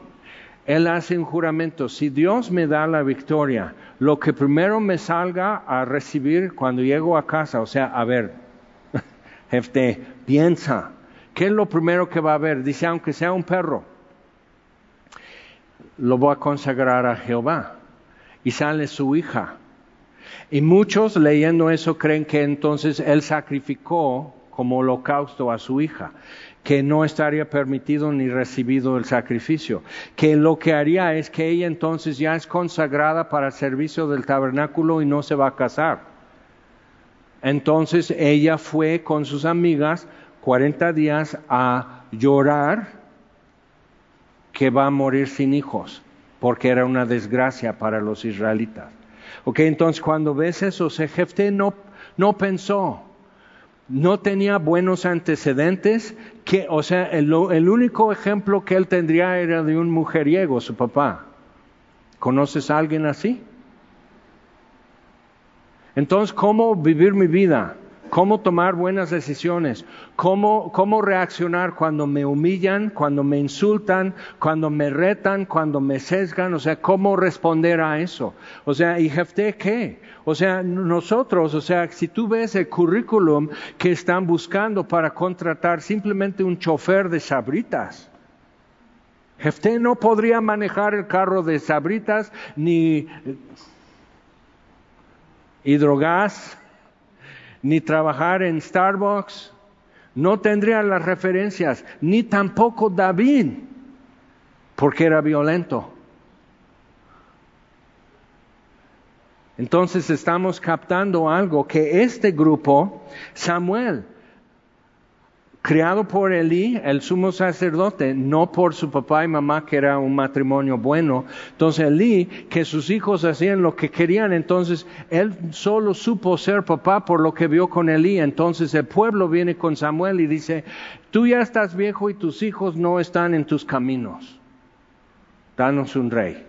Él hace un juramento, si Dios me da la victoria, lo que primero me salga a recibir cuando llego a casa, o sea, a ver, Jefté, piensa, ¿qué es lo primero que va a haber? Dice, aunque sea un perro lo voy a consagrar a Jehová. Y sale su hija. Y muchos leyendo eso creen que entonces él sacrificó como holocausto a su hija, que no estaría permitido ni recibido el sacrificio, que lo que haría es que ella entonces ya es consagrada para el servicio del tabernáculo y no se va a casar. Entonces ella fue con sus amigas 40 días a llorar que va a morir sin hijos, porque era una desgracia para los israelitas. Ok, entonces cuando ves eso, Jefté no, no pensó, no tenía buenos antecedentes, que, o sea, el único ejemplo que él tendría era de un mujeriego, su papá. ¿Conoces a alguien así? Entonces, ¿cómo vivir mi vida? Cómo tomar buenas decisiones, cómo, cómo reaccionar cuando me humillan, cuando me insultan, cuando me retan, cuando me sesgan, o sea, cómo responder a eso. O sea, ¿y Jefté qué? O sea, nosotros, o sea, si tú ves el currículum que están buscando para contratar simplemente un chofer de sabritas, Jefté no podría manejar el carro de sabritas ni hidrogas ni trabajar en Starbucks, no tendría las referencias, ni tampoco David, porque era violento. Entonces estamos captando algo que este grupo, Samuel, criado por Elí, el sumo sacerdote, no por su papá y mamá, que era un matrimonio bueno. Entonces Elí, que sus hijos hacían lo que querían, entonces él solo supo ser papá por lo que vio con Elí. Entonces el pueblo viene con Samuel y dice, tú ya estás viejo y tus hijos no están en tus caminos. Danos un rey.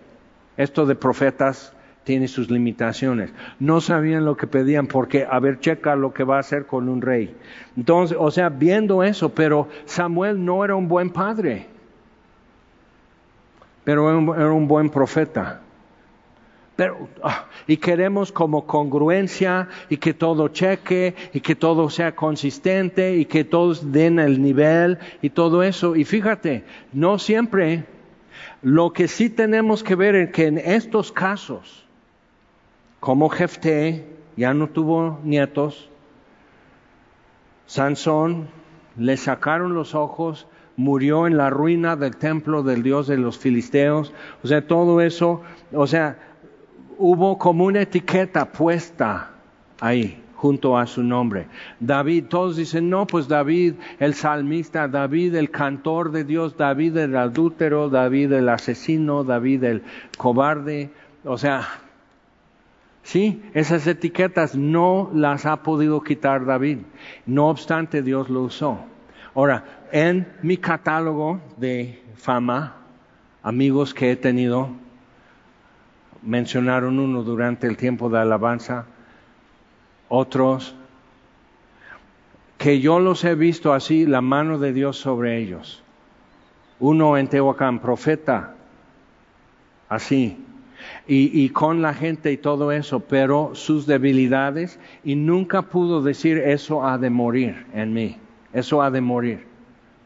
Esto de profetas tiene sus limitaciones. No sabían lo que pedían porque, a ver, checa lo que va a hacer con un rey. Entonces, o sea, viendo eso, pero Samuel no era un buen padre, pero era un, buen profeta. Pero, ah, y queremos como congruencia y que todo cheque y que todo sea consistente y que todos den el nivel y todo eso. Y fíjate, no siempre. Lo que sí tenemos que ver es que en estos casos, como Jefté ya no tuvo nietos, Sansón le sacaron los ojos, murió en la ruina del templo del dios de los filisteos, o sea, todo eso, o sea, hubo como una etiqueta puesta ahí junto a su nombre. David, todos dicen, no, pues David el salmista, David el cantor de Dios, David el adúltero, David el asesino, David el cobarde. O sea, sí, esas etiquetas no las ha podido quitar David. No obstante, Dios lo usó. Ahora, en mi catálogo de fama, amigos que he tenido, mencionaron uno durante el tiempo de alabanza, otros que yo los he visto así, la mano de Dios sobre ellos. Uno en Tehuacán, profeta, así, y, y, con la gente y todo eso, pero sus debilidades, y nunca pudo decir eso ha de morir en mí, eso ha de morir,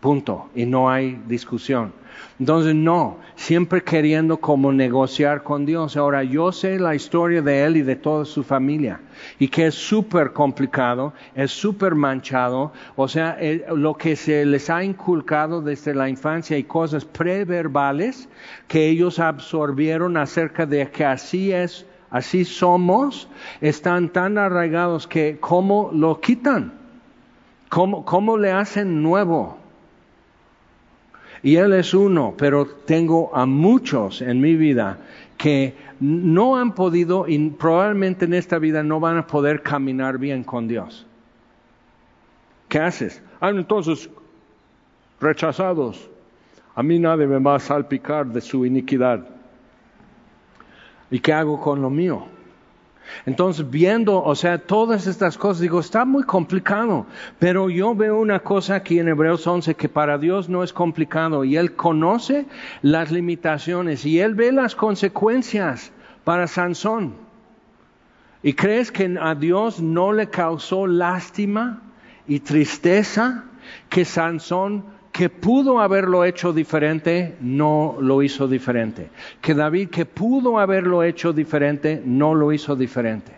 punto, y no hay discusión. Entonces, no, siempre queriendo como negociar con Dios. Ahora, yo sé la historia de él y de toda su familia, y que es súper complicado, es súper manchado, o sea, eh, lo que se les ha inculcado desde la infancia y cosas preverbales que ellos absorbieron acerca de que así es, así somos, están tan arraigados que cómo lo quitan, cómo, cómo le hacen nuevo. Y Él es uno, pero tengo a muchos en mi vida que no han podido y probablemente en esta vida no van a poder caminar bien con Dios. ¿Qué haces? Ah, entonces, rechazados. A mí nadie me va a salpicar de su iniquidad. ¿Y qué hago con lo mío? Entonces, viendo, o sea, todas estas cosas, digo, está muy complicado, pero yo veo una cosa aquí en Hebreos 11 que para Dios no es complicado y Él conoce las limitaciones y Él ve las consecuencias para Sansón. ¿Y crees que a Dios no le causó lástima y tristeza que Sansón que pudo haberlo hecho diferente, no lo hizo diferente. Que David, que pudo haberlo hecho diferente, no lo hizo diferente.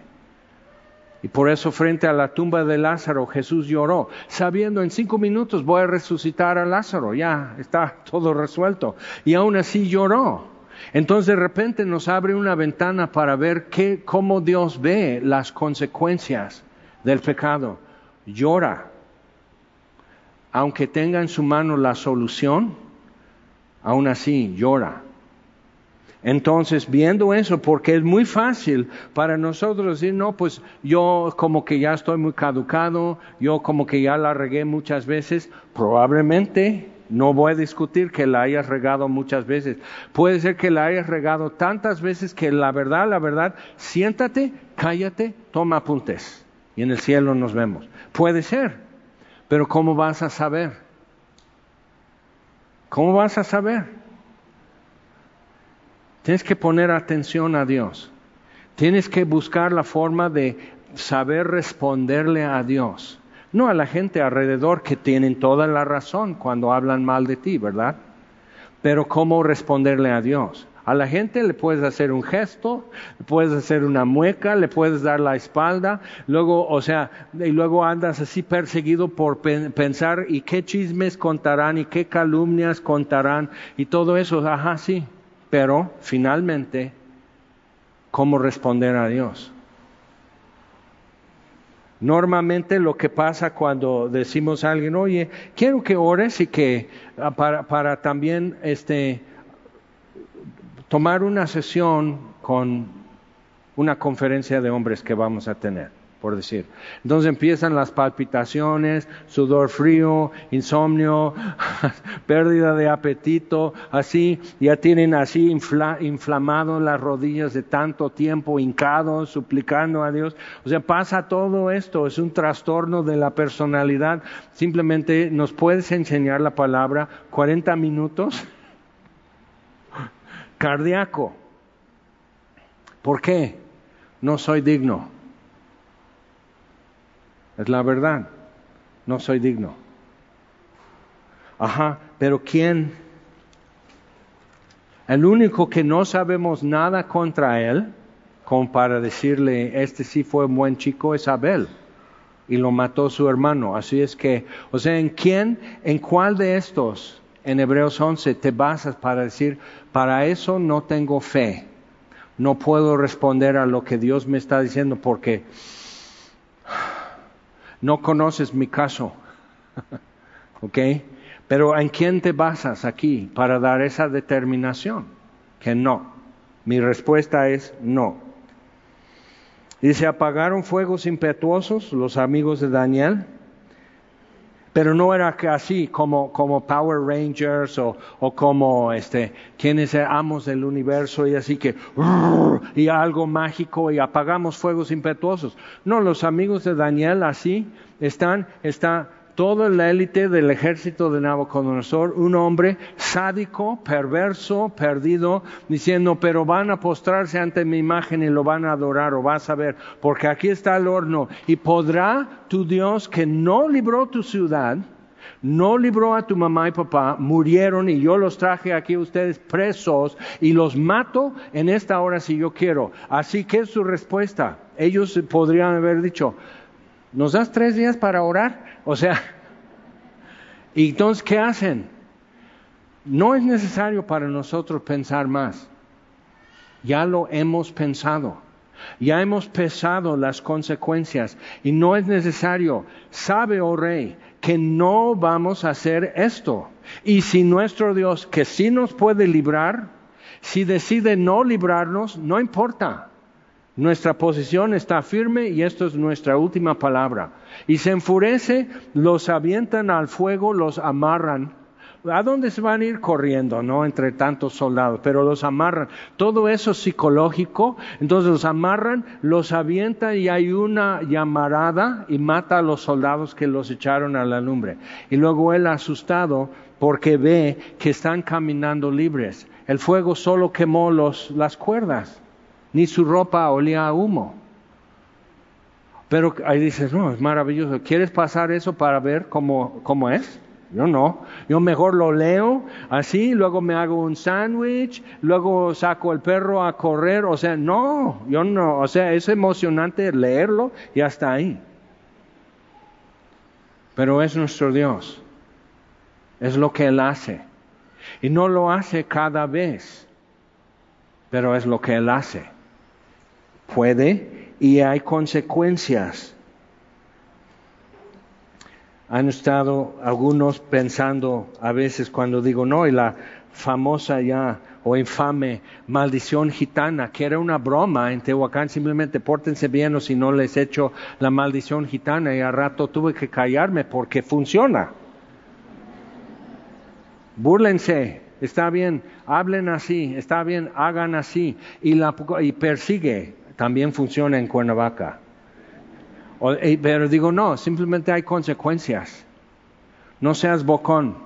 Y por eso frente a la tumba de Lázaro Jesús lloró, sabiendo en cinco minutos voy a resucitar a Lázaro, ya está todo resuelto. Y aún así lloró. Entonces de repente nos abre una ventana para ver qué, cómo Dios ve las consecuencias del pecado. Llora, aunque tenga en su mano la solución, aún así llora. Entonces, viendo eso, porque es muy fácil para nosotros decir, no, pues yo como que ya estoy muy caducado, yo como que ya la regué muchas veces, probablemente no voy a discutir que la hayas regado muchas veces. Puede ser que la hayas regado tantas veces que la verdad, la verdad, siéntate, cállate, toma apuntes y en el cielo nos vemos. Puede ser. Pero ¿cómo vas a saber? ¿Cómo vas a saber? Tienes que poner atención a Dios. Tienes que buscar la forma de saber responderle a Dios. No a la gente alrededor que tienen toda la razón cuando hablan mal de ti, ¿verdad? Pero cómo responderle a Dios. A la gente le puedes hacer un gesto, le puedes hacer una mueca, le puedes dar la espalda, luego, o sea, y luego andas así perseguido por pensar y qué chismes contarán y qué calumnias contarán y todo eso, ajá, sí, pero finalmente, ¿cómo responder a Dios? Normalmente lo que pasa cuando decimos a alguien, oye, quiero que ores y que ah, para, para también este tomar una sesión con una conferencia de hombres que vamos a tener, por decir. Entonces empiezan las palpitaciones, sudor frío, insomnio, pérdida de apetito, así, ya tienen así inflamado las rodillas de tanto tiempo hincados, suplicando a Dios. O sea, pasa todo esto, es un trastorno de la personalidad. Simplemente nos puedes enseñar la palabra 40 minutos cardíaco. ¿Por qué? No soy digno. Es la verdad. No soy digno. Ajá, pero ¿quién? El único que no sabemos nada contra él, como para decirle, este sí fue un buen chico, es Abel. y lo mató su hermano. Así es que, o sea, ¿en quién, en cuál de estos en Hebreos 11 te basas para decir, para eso no tengo fe? No puedo responder a lo que Dios me está diciendo porque no conoces mi caso. ¿Ok? Pero ¿en quién te basas aquí para dar esa determinación? Que no. Mi respuesta es no. Dice, apagaron fuegos impetuosos los amigos de Daniel, pero no era así como, como Power Rangers o, o como este, quienes amos del universo y así que, y algo mágico y apagamos fuegos impetuosos. No, los amigos de Daniel así están, está toda la élite del ejército de Nabucodonosor, un hombre sádico, perverso, perdido, diciendo, pero van a postrarse ante mi imagen y lo van a adorar o vas a ver, porque aquí está el horno y podrá tu Dios que no libró tu ciudad, no libró a tu mamá y papá, murieron y yo los traje aquí a ustedes presos y los mato en esta hora si yo quiero. Así que es su respuesta. Ellos podrían haber dicho, ¿nos das tres días para orar? O sea, ¿y entonces qué hacen? No es necesario para nosotros pensar más. Ya lo hemos pensado. Ya hemos pesado las consecuencias y no es necesario. Sabe, oh rey, que no vamos a hacer esto. Y si nuestro Dios, que sí nos puede librar, si decide no librarnos, no importa. Nuestra posición está firme y esto es nuestra última palabra. Y se enfurece, los avientan al fuego, los amarran. ¿A dónde se van a ir corriendo, no? Entre tantos soldados, pero los amarran. Todo eso es psicológico. Entonces los amarran, los avientan y hay una llamarada y mata a los soldados que los echaron a la lumbre. Y luego él asustado porque ve que están caminando libres. El fuego solo quemó los, las cuerdas ni su ropa olía a humo. Pero ahí dices, no, es maravilloso. ¿Quieres pasar eso para ver cómo, cómo es? Yo no. Yo mejor lo leo así, luego me hago un sándwich, luego saco el perro a correr. O sea, no, yo no. O sea, es emocionante leerlo y hasta ahí. Pero es nuestro Dios. Es lo que Él hace. Y no lo hace cada vez, pero es lo que Él hace puede y hay consecuencias. Han estado algunos pensando a veces cuando digo no, y la famosa ya o infame maldición gitana, que era una broma en Tehuacán, simplemente pórtense bien o si no les echo la maldición gitana y a rato tuve que callarme porque funciona. Búrlense, está bien, hablen así, está bien, hagan así y, la, y persigue también funciona en Cuernavaca. Eh, pero digo, no, simplemente hay consecuencias. No seas bocón,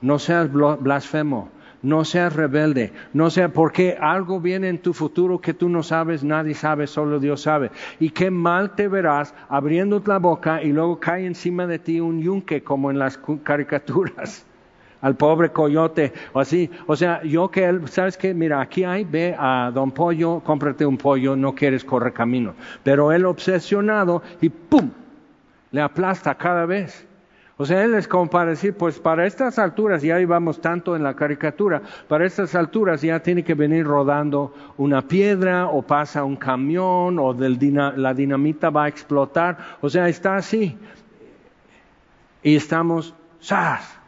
no seas blasfemo, no seas rebelde, no sea porque algo viene en tu futuro que tú no sabes, nadie sabe, solo Dios sabe. Y qué mal te verás abriendo la boca y luego cae encima de ti un yunque como en las caricaturas al pobre coyote o así. O sea, yo que él, ¿sabes qué? Mira, aquí hay, ve a Don Pollo, cómprate un pollo, no quieres correr camino. Pero él obsesionado y ¡pum! Le aplasta cada vez. O sea, él es como para decir, pues para estas alturas, ya íbamos tanto en la caricatura, para estas alturas ya tiene que venir rodando una piedra o pasa un camión o del la dinamita va a explotar. O sea, está así. Y estamos, ¡zas!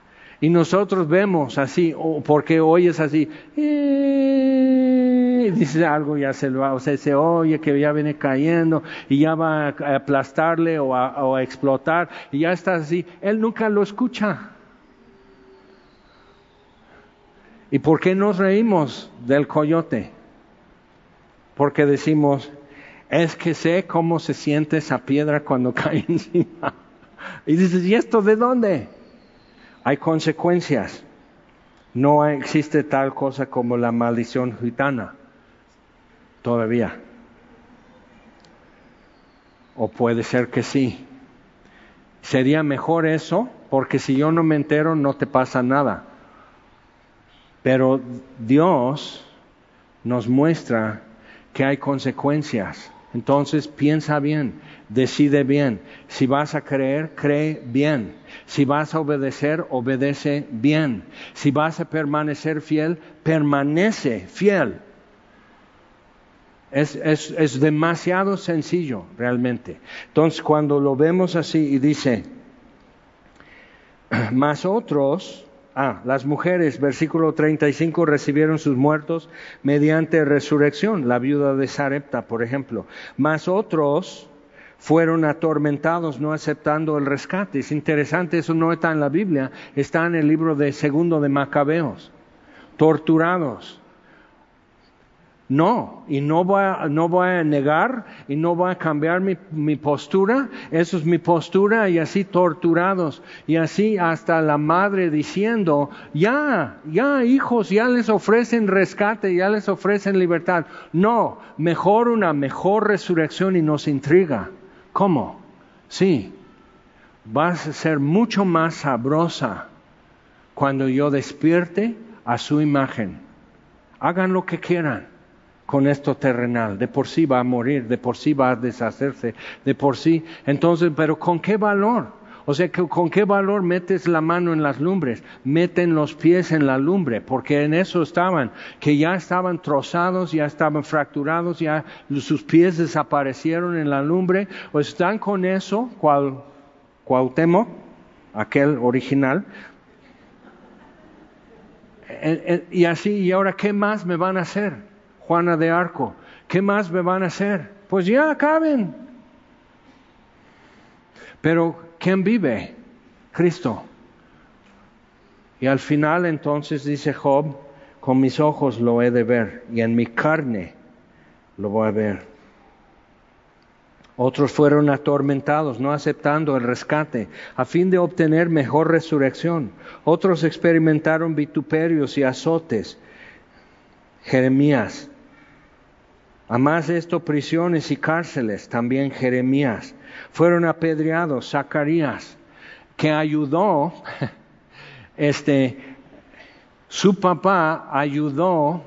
Y nosotros vemos así, porque oyes así, eh", dice algo, ya se va, o sea, se oye que ya viene cayendo y ya va a aplastarle o a, explotar y ya está así. Él nunca lo escucha. ¿Y por qué nos reímos del coyote? Porque decimos, es que sé cómo se siente esa piedra cuando cae encima. Y dices, ¿y esto de dónde? Hay consecuencias. No existe tal cosa como la maldición gitana todavía. O puede ser que sí. Sería mejor eso, porque si yo no me entero no te pasa nada. Pero Dios nos muestra que hay consecuencias Entonces piensa bien, decide bien. Si vas a creer, cree bien. Si vas a obedecer, obedece bien. Si vas a permanecer fiel, permanece fiel. Es, es, es demasiado sencillo realmente. Entonces cuando lo vemos así y dice, más otros, Ah, las mujeres, versículo 35, recibieron sus muertos mediante resurrección, la viuda de Sarepta, por ejemplo. Más otros fueron atormentados no aceptando el rescate. Es interesante, eso no está en la Biblia, está en el libro de segundo de Macabeos. Torturados, no, y no voy, a, negar y no voy a cambiar mi, mi, postura. Eso es mi postura y así torturados. Y así hasta la madre diciendo, ya, ya hijos, ya les ofrecen rescate, ya les ofrecen libertad. No, mejor una mejor resurrección y nos intriga. ¿Cómo? Sí, vas a ser mucho más sabrosa cuando yo despierte a su imagen. Hagan lo que quieran con esto terrenal. De por sí va a morir, de por sí va a deshacerse, de por sí. Entonces, pero ¿con qué valor? O sea, ¿con qué valor metes la mano en las lumbres? Meten los pies en la lumbre, porque en eso estaban, que ya estaban trozados, ya estaban fracturados, ya sus pies desaparecieron en la lumbre. O están con eso, cual, Cuauhtémoc, aquel original, y así, ¿y ahora qué más me van a hacer? Juana de Arco, ¿qué más me van a hacer? Pues ya acaben. Pero ¿quién vive? Cristo. Y al final entonces dice Job, con mis ojos lo he de ver y en mi carne lo voy a ver. Otros fueron atormentados, no aceptando el rescate, a fin de obtener mejor resurrección. Otros experimentaron vituperios y azotes. Jeremías a más de esto, prisiones y cárceles, también Jeremías. Fueron apedreados, Zacarías, que ayudó, este, su papá ayudó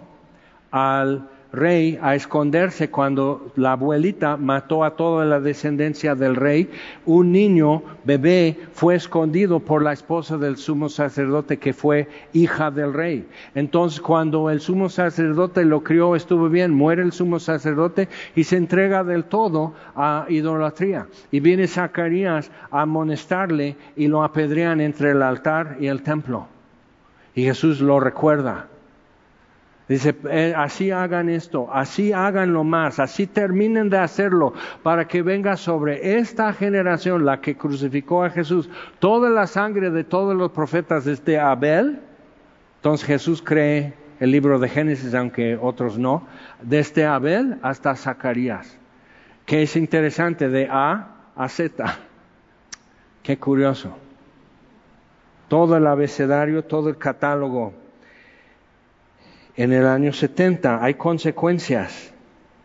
al rey a esconderse cuando la abuelita mató a toda la descendencia del rey. Un niño, bebé, fue escondido por la esposa del sumo sacerdote que fue hija del rey. Entonces cuando el sumo sacerdote lo crió, estuvo bien, muere el sumo sacerdote y se entrega del todo a idolatría. Y viene Zacarías a amonestarle y lo apedrean entre el altar y el templo. Y Jesús lo recuerda Dice, eh, así hagan esto, así háganlo más, así terminen de hacerlo para que venga sobre esta generación, la que crucificó a Jesús, toda la sangre de todos los profetas desde Abel. Entonces Jesús cree el libro de Génesis, aunque otros no, desde Abel hasta Zacarías, que es interesante, de A a Z. Qué curioso. Todo el abecedario, todo el catálogo en el año 70 hay consecuencias.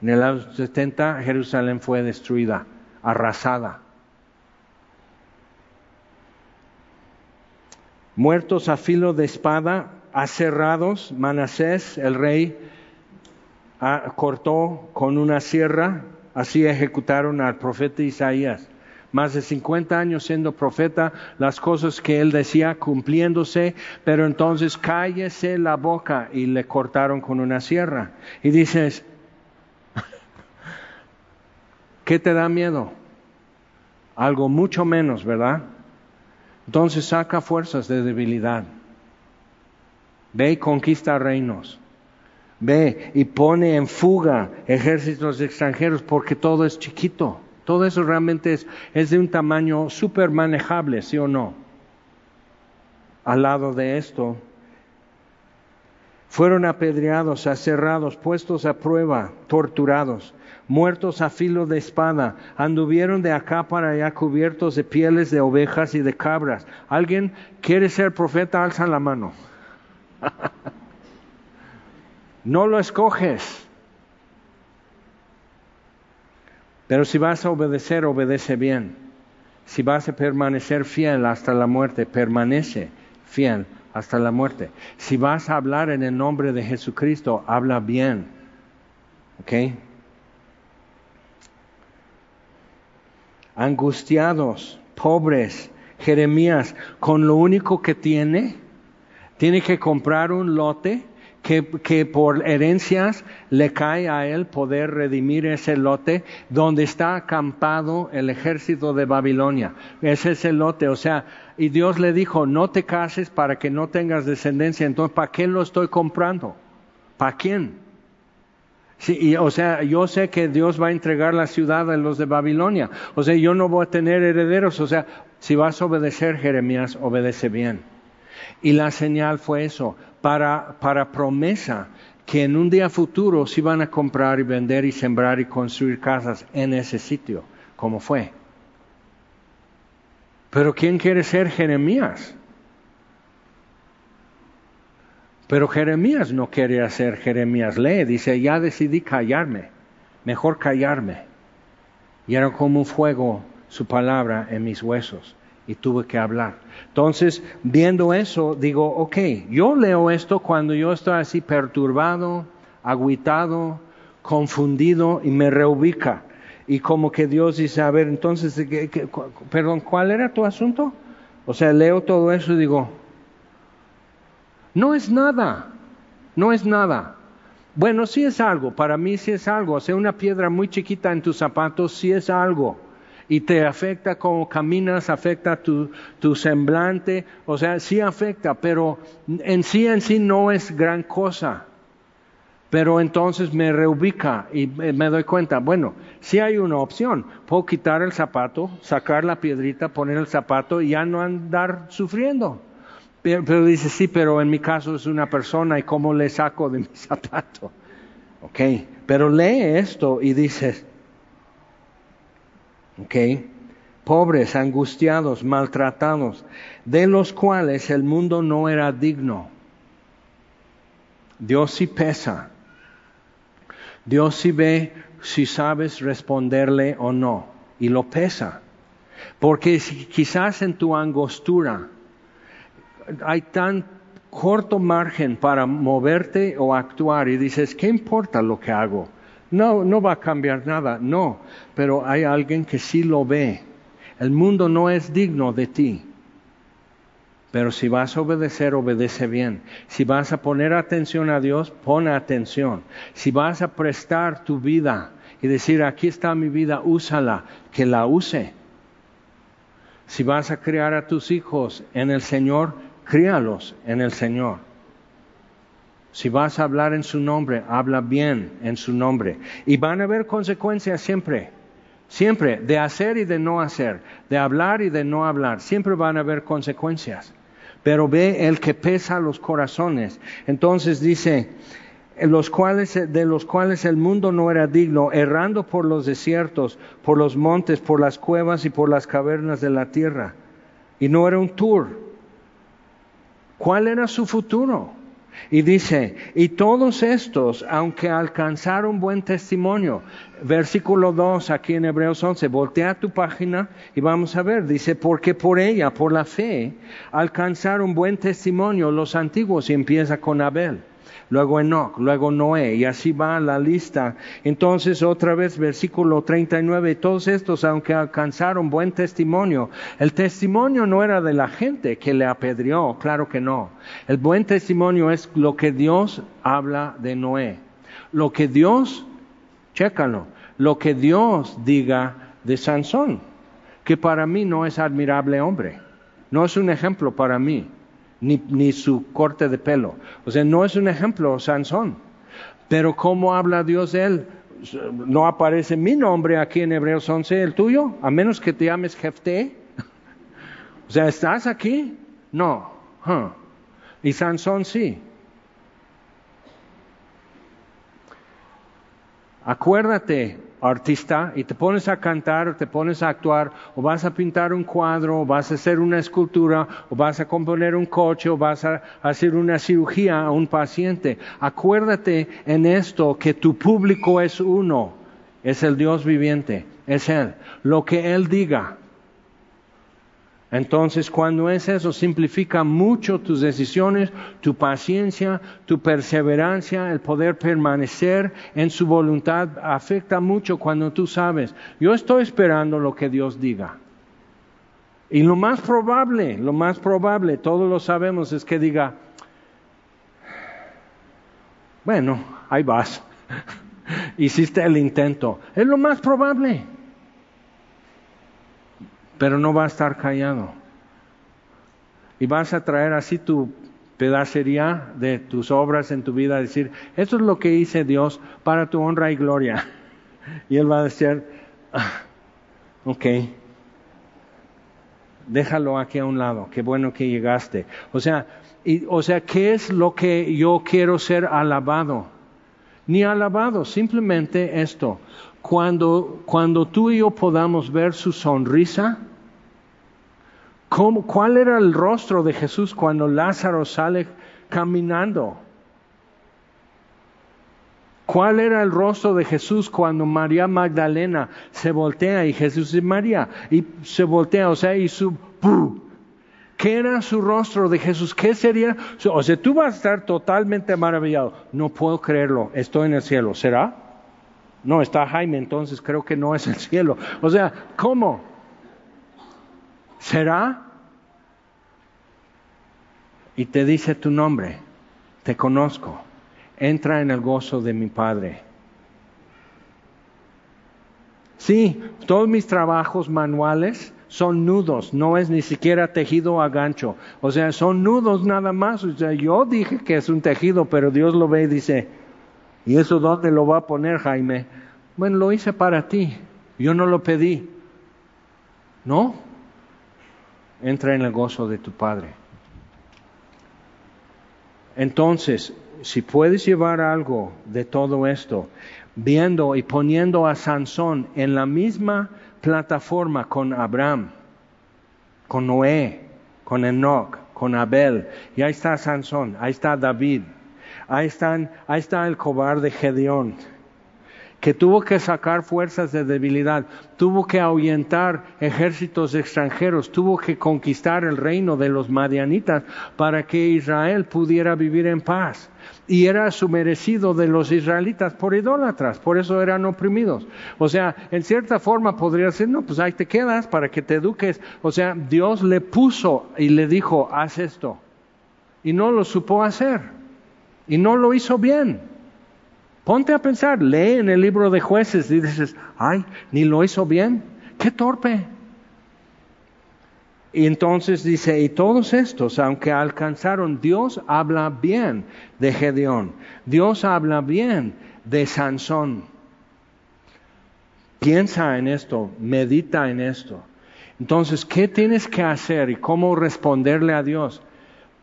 En el año 70 Jerusalén fue destruida, arrasada. Muertos a filo de espada, aserrados, Manasés, el rey, cortó con una sierra, así ejecutaron al profeta Isaías más de 50 años siendo profeta, las cosas que él decía cumpliéndose, pero entonces cállese la boca y le cortaron con una sierra. Y dices, ¿qué te da miedo? Algo mucho menos, ¿verdad? Entonces saca fuerzas de debilidad. Ve y conquista reinos. Ve y pone en fuga ejércitos extranjeros porque todo es chiquito. Todo eso realmente es, de un tamaño súper manejable, ¿sí o no? Al lado de esto, fueron apedreados, aserrados, puestos a prueba, torturados, muertos a filo de espada, anduvieron de acá para allá cubiertos de pieles de ovejas y de cabras. ¿Alguien quiere ser profeta? Alza la mano. no lo escoges. Pero si vas a obedecer, obedece bien. Si vas a permanecer fiel hasta la muerte, permanece fiel hasta la muerte. Si vas a hablar en el nombre de Jesucristo, habla bien. ¿Ok? angustiados, pobres. Jeremías, con lo único que tiene, tiene que comprar un lote que, por herencias le cae a él poder redimir ese lote donde está acampado el ejército de Babilonia. Ese es el lote, o sea, y Dios le dijo, no te cases para que no tengas descendencia, entonces, ¿para qué lo estoy comprando? ¿Para quién? Sí, y, o sea, yo sé que Dios va a entregar la ciudad a los de Babilonia. O sea, yo no voy a tener herederos. O sea, si vas a obedecer, Jeremías, obedece bien. Y la señal fue eso para, promesa que en un día futuro se van a comprar y vender y sembrar y construir casas en ese sitio, como fue. Pero ¿quién quiere ser Jeremías? Pero Jeremías no quiere hacer Jeremías. Lee, dice, ya decidí callarme, mejor callarme. Y era como un fuego su palabra en mis huesos y tuve que hablar. Entonces, viendo eso, digo, ok, yo leo esto cuando yo estoy así perturbado, aguitado, confundido y me reubica. Y como que Dios dice, a ver, entonces, perdón, ¿cuál era tu asunto? O sea, leo todo eso y digo, no es nada, no es nada. Bueno, sí es algo, para mí sí es algo. O sea, una piedra muy chiquita en tus zapatos sí es algo y te afecta como caminas, afecta tu, semblante, o sea, sí afecta, pero en sí en sí no es gran cosa. Pero entonces me reubica y me doy cuenta, bueno, si hay una opción, puedo quitar el zapato, sacar la piedrita, poner el zapato y ya no andar sufriendo. Pero, pero sí, pero en mi caso es una persona y cómo le saco de mi zapato. Ok, pero lee esto y dices, Pobres, angustiados, maltratados, de los cuales el mundo no era digno. Dios sí pesa. Dios sí ve si sabes responderle o no. Y lo pesa. Porque quizás en tu angostura hay tan corto margen para moverte o actuar y dices, ¿qué importa lo que hago? No, no va a cambiar nada, no, pero hay alguien que sí lo ve. El mundo no es digno de ti. Pero si vas a obedecer, obedece bien. Si vas a poner atención a Dios, pon atención. Si vas a prestar tu vida y decir, aquí está mi vida, úsala, que la use. Si vas a criar a tus hijos en el Señor, críalos en el Señor. Si vas a hablar en su nombre, habla bien en su nombre. Y van a haber consecuencias siempre. Siempre, de hacer y de no hacer, de hablar y de no hablar, siempre van a haber consecuencias. Pero ve el que pesa los corazones. Entonces dice, los cuales, de los cuales el mundo no era digno, errando por los desiertos, por los montes, por las cuevas y por las cavernas de la tierra. Y no era un tour. ¿Cuál era su futuro? Y dice, y todos estos, aunque alcanzaron buen testimonio, versículo 2 aquí en Hebreos 11, voltea tu página y vamos a ver, dice, porque por ella, por la fe, alcanzaron buen testimonio los antiguos y empieza con Abel luego Enoch, luego Noé, y así va la lista. Entonces, otra vez, versículo 39, todos estos, aunque alcanzaron buen testimonio, el testimonio no era de la gente que le apedreó, claro que no. El buen testimonio es lo que Dios habla de Noé. Lo que Dios, chécalo, lo que Dios diga de Sansón, que para mí no es admirable hombre, no es un ejemplo para mí ni, su corte de pelo. O sea, no es un ejemplo Sansón. Pero ¿cómo habla Dios de él? No aparece mi nombre aquí en Hebreos 11, el tuyo, a menos que te llames Jefté. O sea, ¿estás aquí? No. Y Sansón sí. Acuérdate, artista y te pones a cantar o te pones a actuar o vas a pintar un cuadro o vas a hacer una escultura o vas a componer un coche o vas a hacer una cirugía a un paciente. Acuérdate en esto que tu público es uno, es el Dios viviente, es Él. Lo que Él diga. Entonces, cuando es eso, simplifica mucho tus decisiones, tu paciencia, tu perseverancia, el poder permanecer en su voluntad, afecta mucho cuando tú sabes, yo estoy esperando lo que Dios diga. Y lo más probable, lo más probable, todos lo sabemos, es que diga, bueno, ahí vas, hiciste el intento, es lo más probable pero no va a estar callado. Y vas a traer así tu pedacería de tus obras en tu vida, decir, esto es lo que hice Dios para tu honra y gloria. Y Él va a decir, ah, ok, déjalo aquí a un lado, qué bueno que llegaste. O sea, y, o sea, ¿qué es lo que yo quiero ser alabado? Ni alabado, simplemente esto. Cuando, cuando tú y yo podamos ver su sonrisa, ¿Cuál era el rostro de Jesús cuando Lázaro sale caminando? ¿Cuál era el rostro de Jesús cuando María Magdalena se voltea y Jesús y María y se voltea, o sea, y su ¿Qué era su rostro de Jesús? ¿Qué sería? O sea, tú vas a estar totalmente maravillado. No puedo creerlo, estoy en el cielo. ¿Será? No, está Jaime, entonces creo que no es el cielo. O sea, ¿cómo? ¿Será? Y te dice tu nombre, te conozco, entra en el gozo de mi Padre. Sí, todos mis trabajos manuales son nudos, no es ni siquiera tejido a gancho. O sea, son nudos nada más. O sea, yo dije que es un tejido, pero Dios lo ve y dice, ¿y eso dónde lo va a poner, Jaime? Bueno, lo hice para ti, yo no lo pedí. ¿No? entra en el gozo de tu Padre. Entonces, si puedes llevar algo de todo esto, viendo y poniendo a Sansón en la misma plataforma con Abraham, con Noé, con Enoch, con Abel, y ahí está Sansón, ahí está David, ahí, está el cobarde Gedeón que tuvo que sacar fuerzas de debilidad, tuvo que ahuyentar ejércitos extranjeros, tuvo que conquistar el reino de los madianitas para que Israel pudiera vivir en paz. Y era su merecido de los israelitas por idólatras, por eso eran oprimidos. O sea, en cierta forma podría ser, no, pues ahí te quedas para que te eduques. O sea, Dios le puso y le dijo, haz esto. Y no lo supo hacer. Y no lo hizo bien. Ponte a pensar, lee en el libro de jueces y dices, ay, ni lo hizo bien, qué torpe. Y entonces dice, y todos estos, aunque alcanzaron, Dios habla bien de Gedeón, Dios habla bien de Sansón. Piensa en esto, medita en esto. Entonces, ¿qué tienes que hacer y cómo responderle a Dios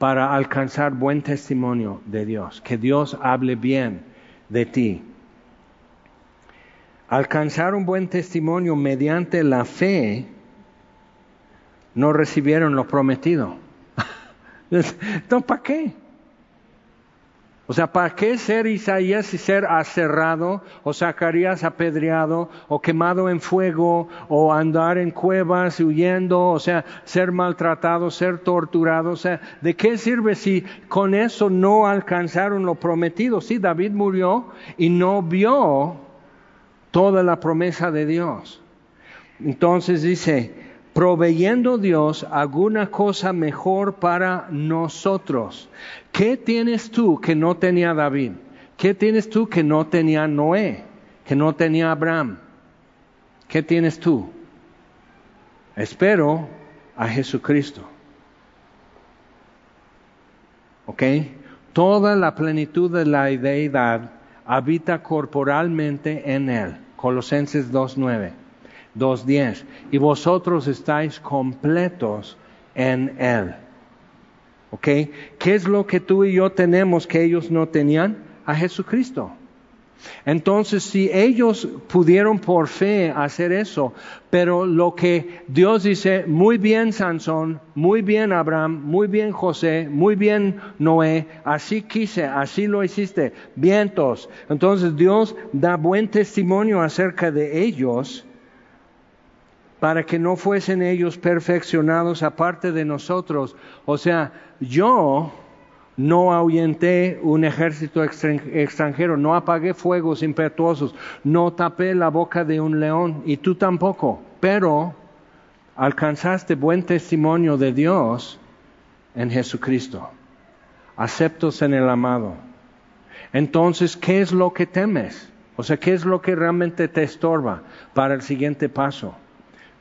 para alcanzar buen testimonio de Dios? Que Dios hable bien de ti. Alcanzar un buen testimonio mediante la fe, no recibieron lo prometido. Entonces, ¿para qué? O sea, ¿para qué ser Isaías y ser aserrado, o Zacarías apedreado, o quemado en fuego, o andar en cuevas huyendo, o sea, ser maltratado, ser torturado? O sea, ¿de qué sirve si con eso no alcanzaron lo prometido? Sí, David murió y no vio toda la promesa de Dios. Entonces dice, proveyendo Dios alguna cosa mejor para nosotros. ¿Qué tienes tú que no tenía David? ¿Qué tienes tú que no tenía Noé? Que no tenía Abraham? ¿Qué tienes tú? Espero a Jesucristo. ¿Ok? Toda la plenitud de la deidad habita corporalmente en él. Colosenses 2.9. 2.10. Y vosotros estáis completos en Él. ¿Ok? ¿Qué es lo que tú y yo tenemos que ellos no tenían? A Jesucristo. Entonces, si ellos pudieron por fe hacer eso, pero lo que Dios dice, muy bien Sansón, muy bien Abraham, muy bien José, muy bien Noé, así quise, así lo hiciste, vientos. Entonces Dios da buen testimonio acerca de ellos para que no fuesen ellos perfeccionados aparte de nosotros. O sea, yo no ahuyenté un ejército extranjero, no apagué fuegos impetuosos, no tapé la boca de un león, y tú tampoco, pero alcanzaste buen testimonio de Dios en Jesucristo, aceptos en el amado. Entonces, ¿qué es lo que temes? O sea, ¿qué es lo que realmente te estorba para el siguiente paso?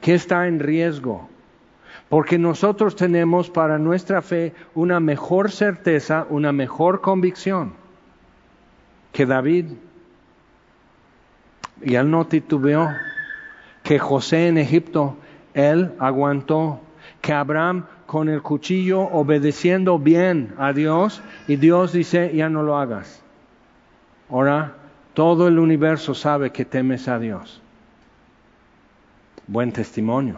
¿Qué está en riesgo? Porque nosotros tenemos para nuestra fe una mejor certeza, una mejor convicción que David. Y él no titubeó, que José en Egipto, él aguantó, que Abraham con el cuchillo obedeciendo bien a Dios y Dios dice, ya no lo hagas. Ahora todo el universo sabe que temes a Dios. Buen testimonio.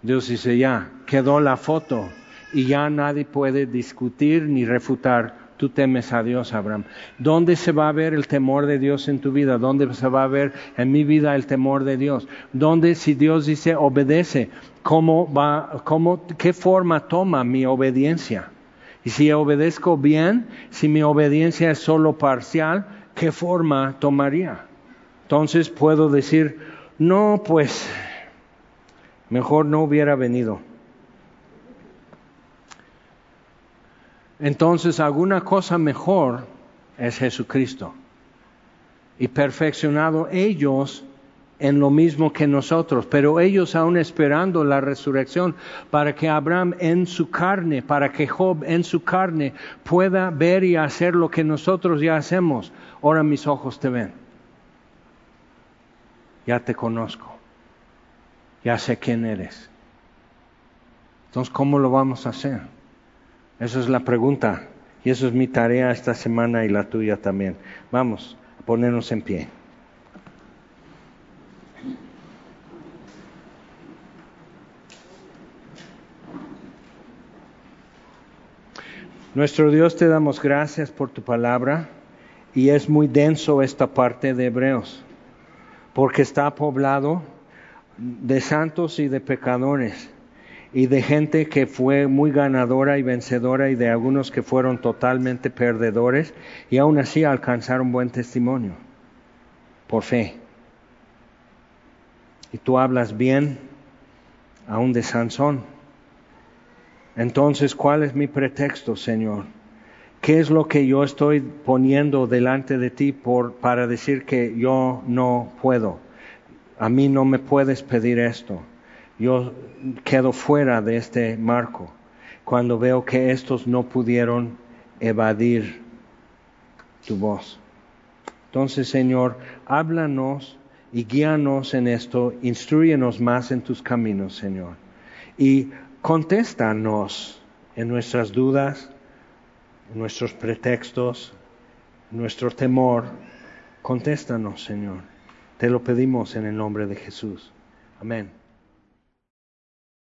Dios dice, ya, quedó la foto y ya nadie puede discutir ni refutar. Tú temes a Dios, Abraham. ¿Dónde se va a ver el temor de Dios en tu vida? ¿Dónde se va a ver en mi vida el temor de Dios? ¿Dónde si Dios dice obedece? ¿Cómo va, cómo, qué forma toma mi obediencia? Y si obedezco bien, si mi obediencia es solo parcial, ¿qué forma tomaría? Entonces puedo decir, no, pues mejor no hubiera venido. Entonces, alguna cosa mejor es Jesucristo. Y perfeccionado ellos en lo mismo que nosotros, pero ellos aún esperando la resurrección para que Abraham en su carne, para que Job en su carne pueda ver y hacer lo que nosotros ya hacemos. Ahora mis ojos te ven. Ya te conozco ya sé quién eres. Entonces, ¿cómo lo vamos a hacer? Esa es la pregunta. Y eso es mi tarea esta semana y la tuya también. Vamos a ponernos en pie. Nuestro Dios te damos gracias por tu palabra y es muy denso esta parte de Hebreos porque está poblado de santos y de pecadores, y de gente que fue muy ganadora y vencedora y de algunos que fueron totalmente perdedores y aún así alcanzaron buen testimonio por fe. Y tú hablas bien aún de Sansón. Entonces, ¿cuál es mi pretexto, Señor? ¿Qué es lo que yo estoy poniendo delante de ti por, para decir que yo no puedo? a mí no me puedes pedir esto. Yo quedo fuera de este marco cuando veo que estos no pudieron evadir tu voz. Entonces, Señor, háblanos y guíanos en esto, instruyenos más en tus caminos, Señor. Y contéstanos en nuestras dudas, nuestros pretextos, nuestro temor. Contéstanos, Señor. Te lo pedimos en el nombre de Jesús. Amén.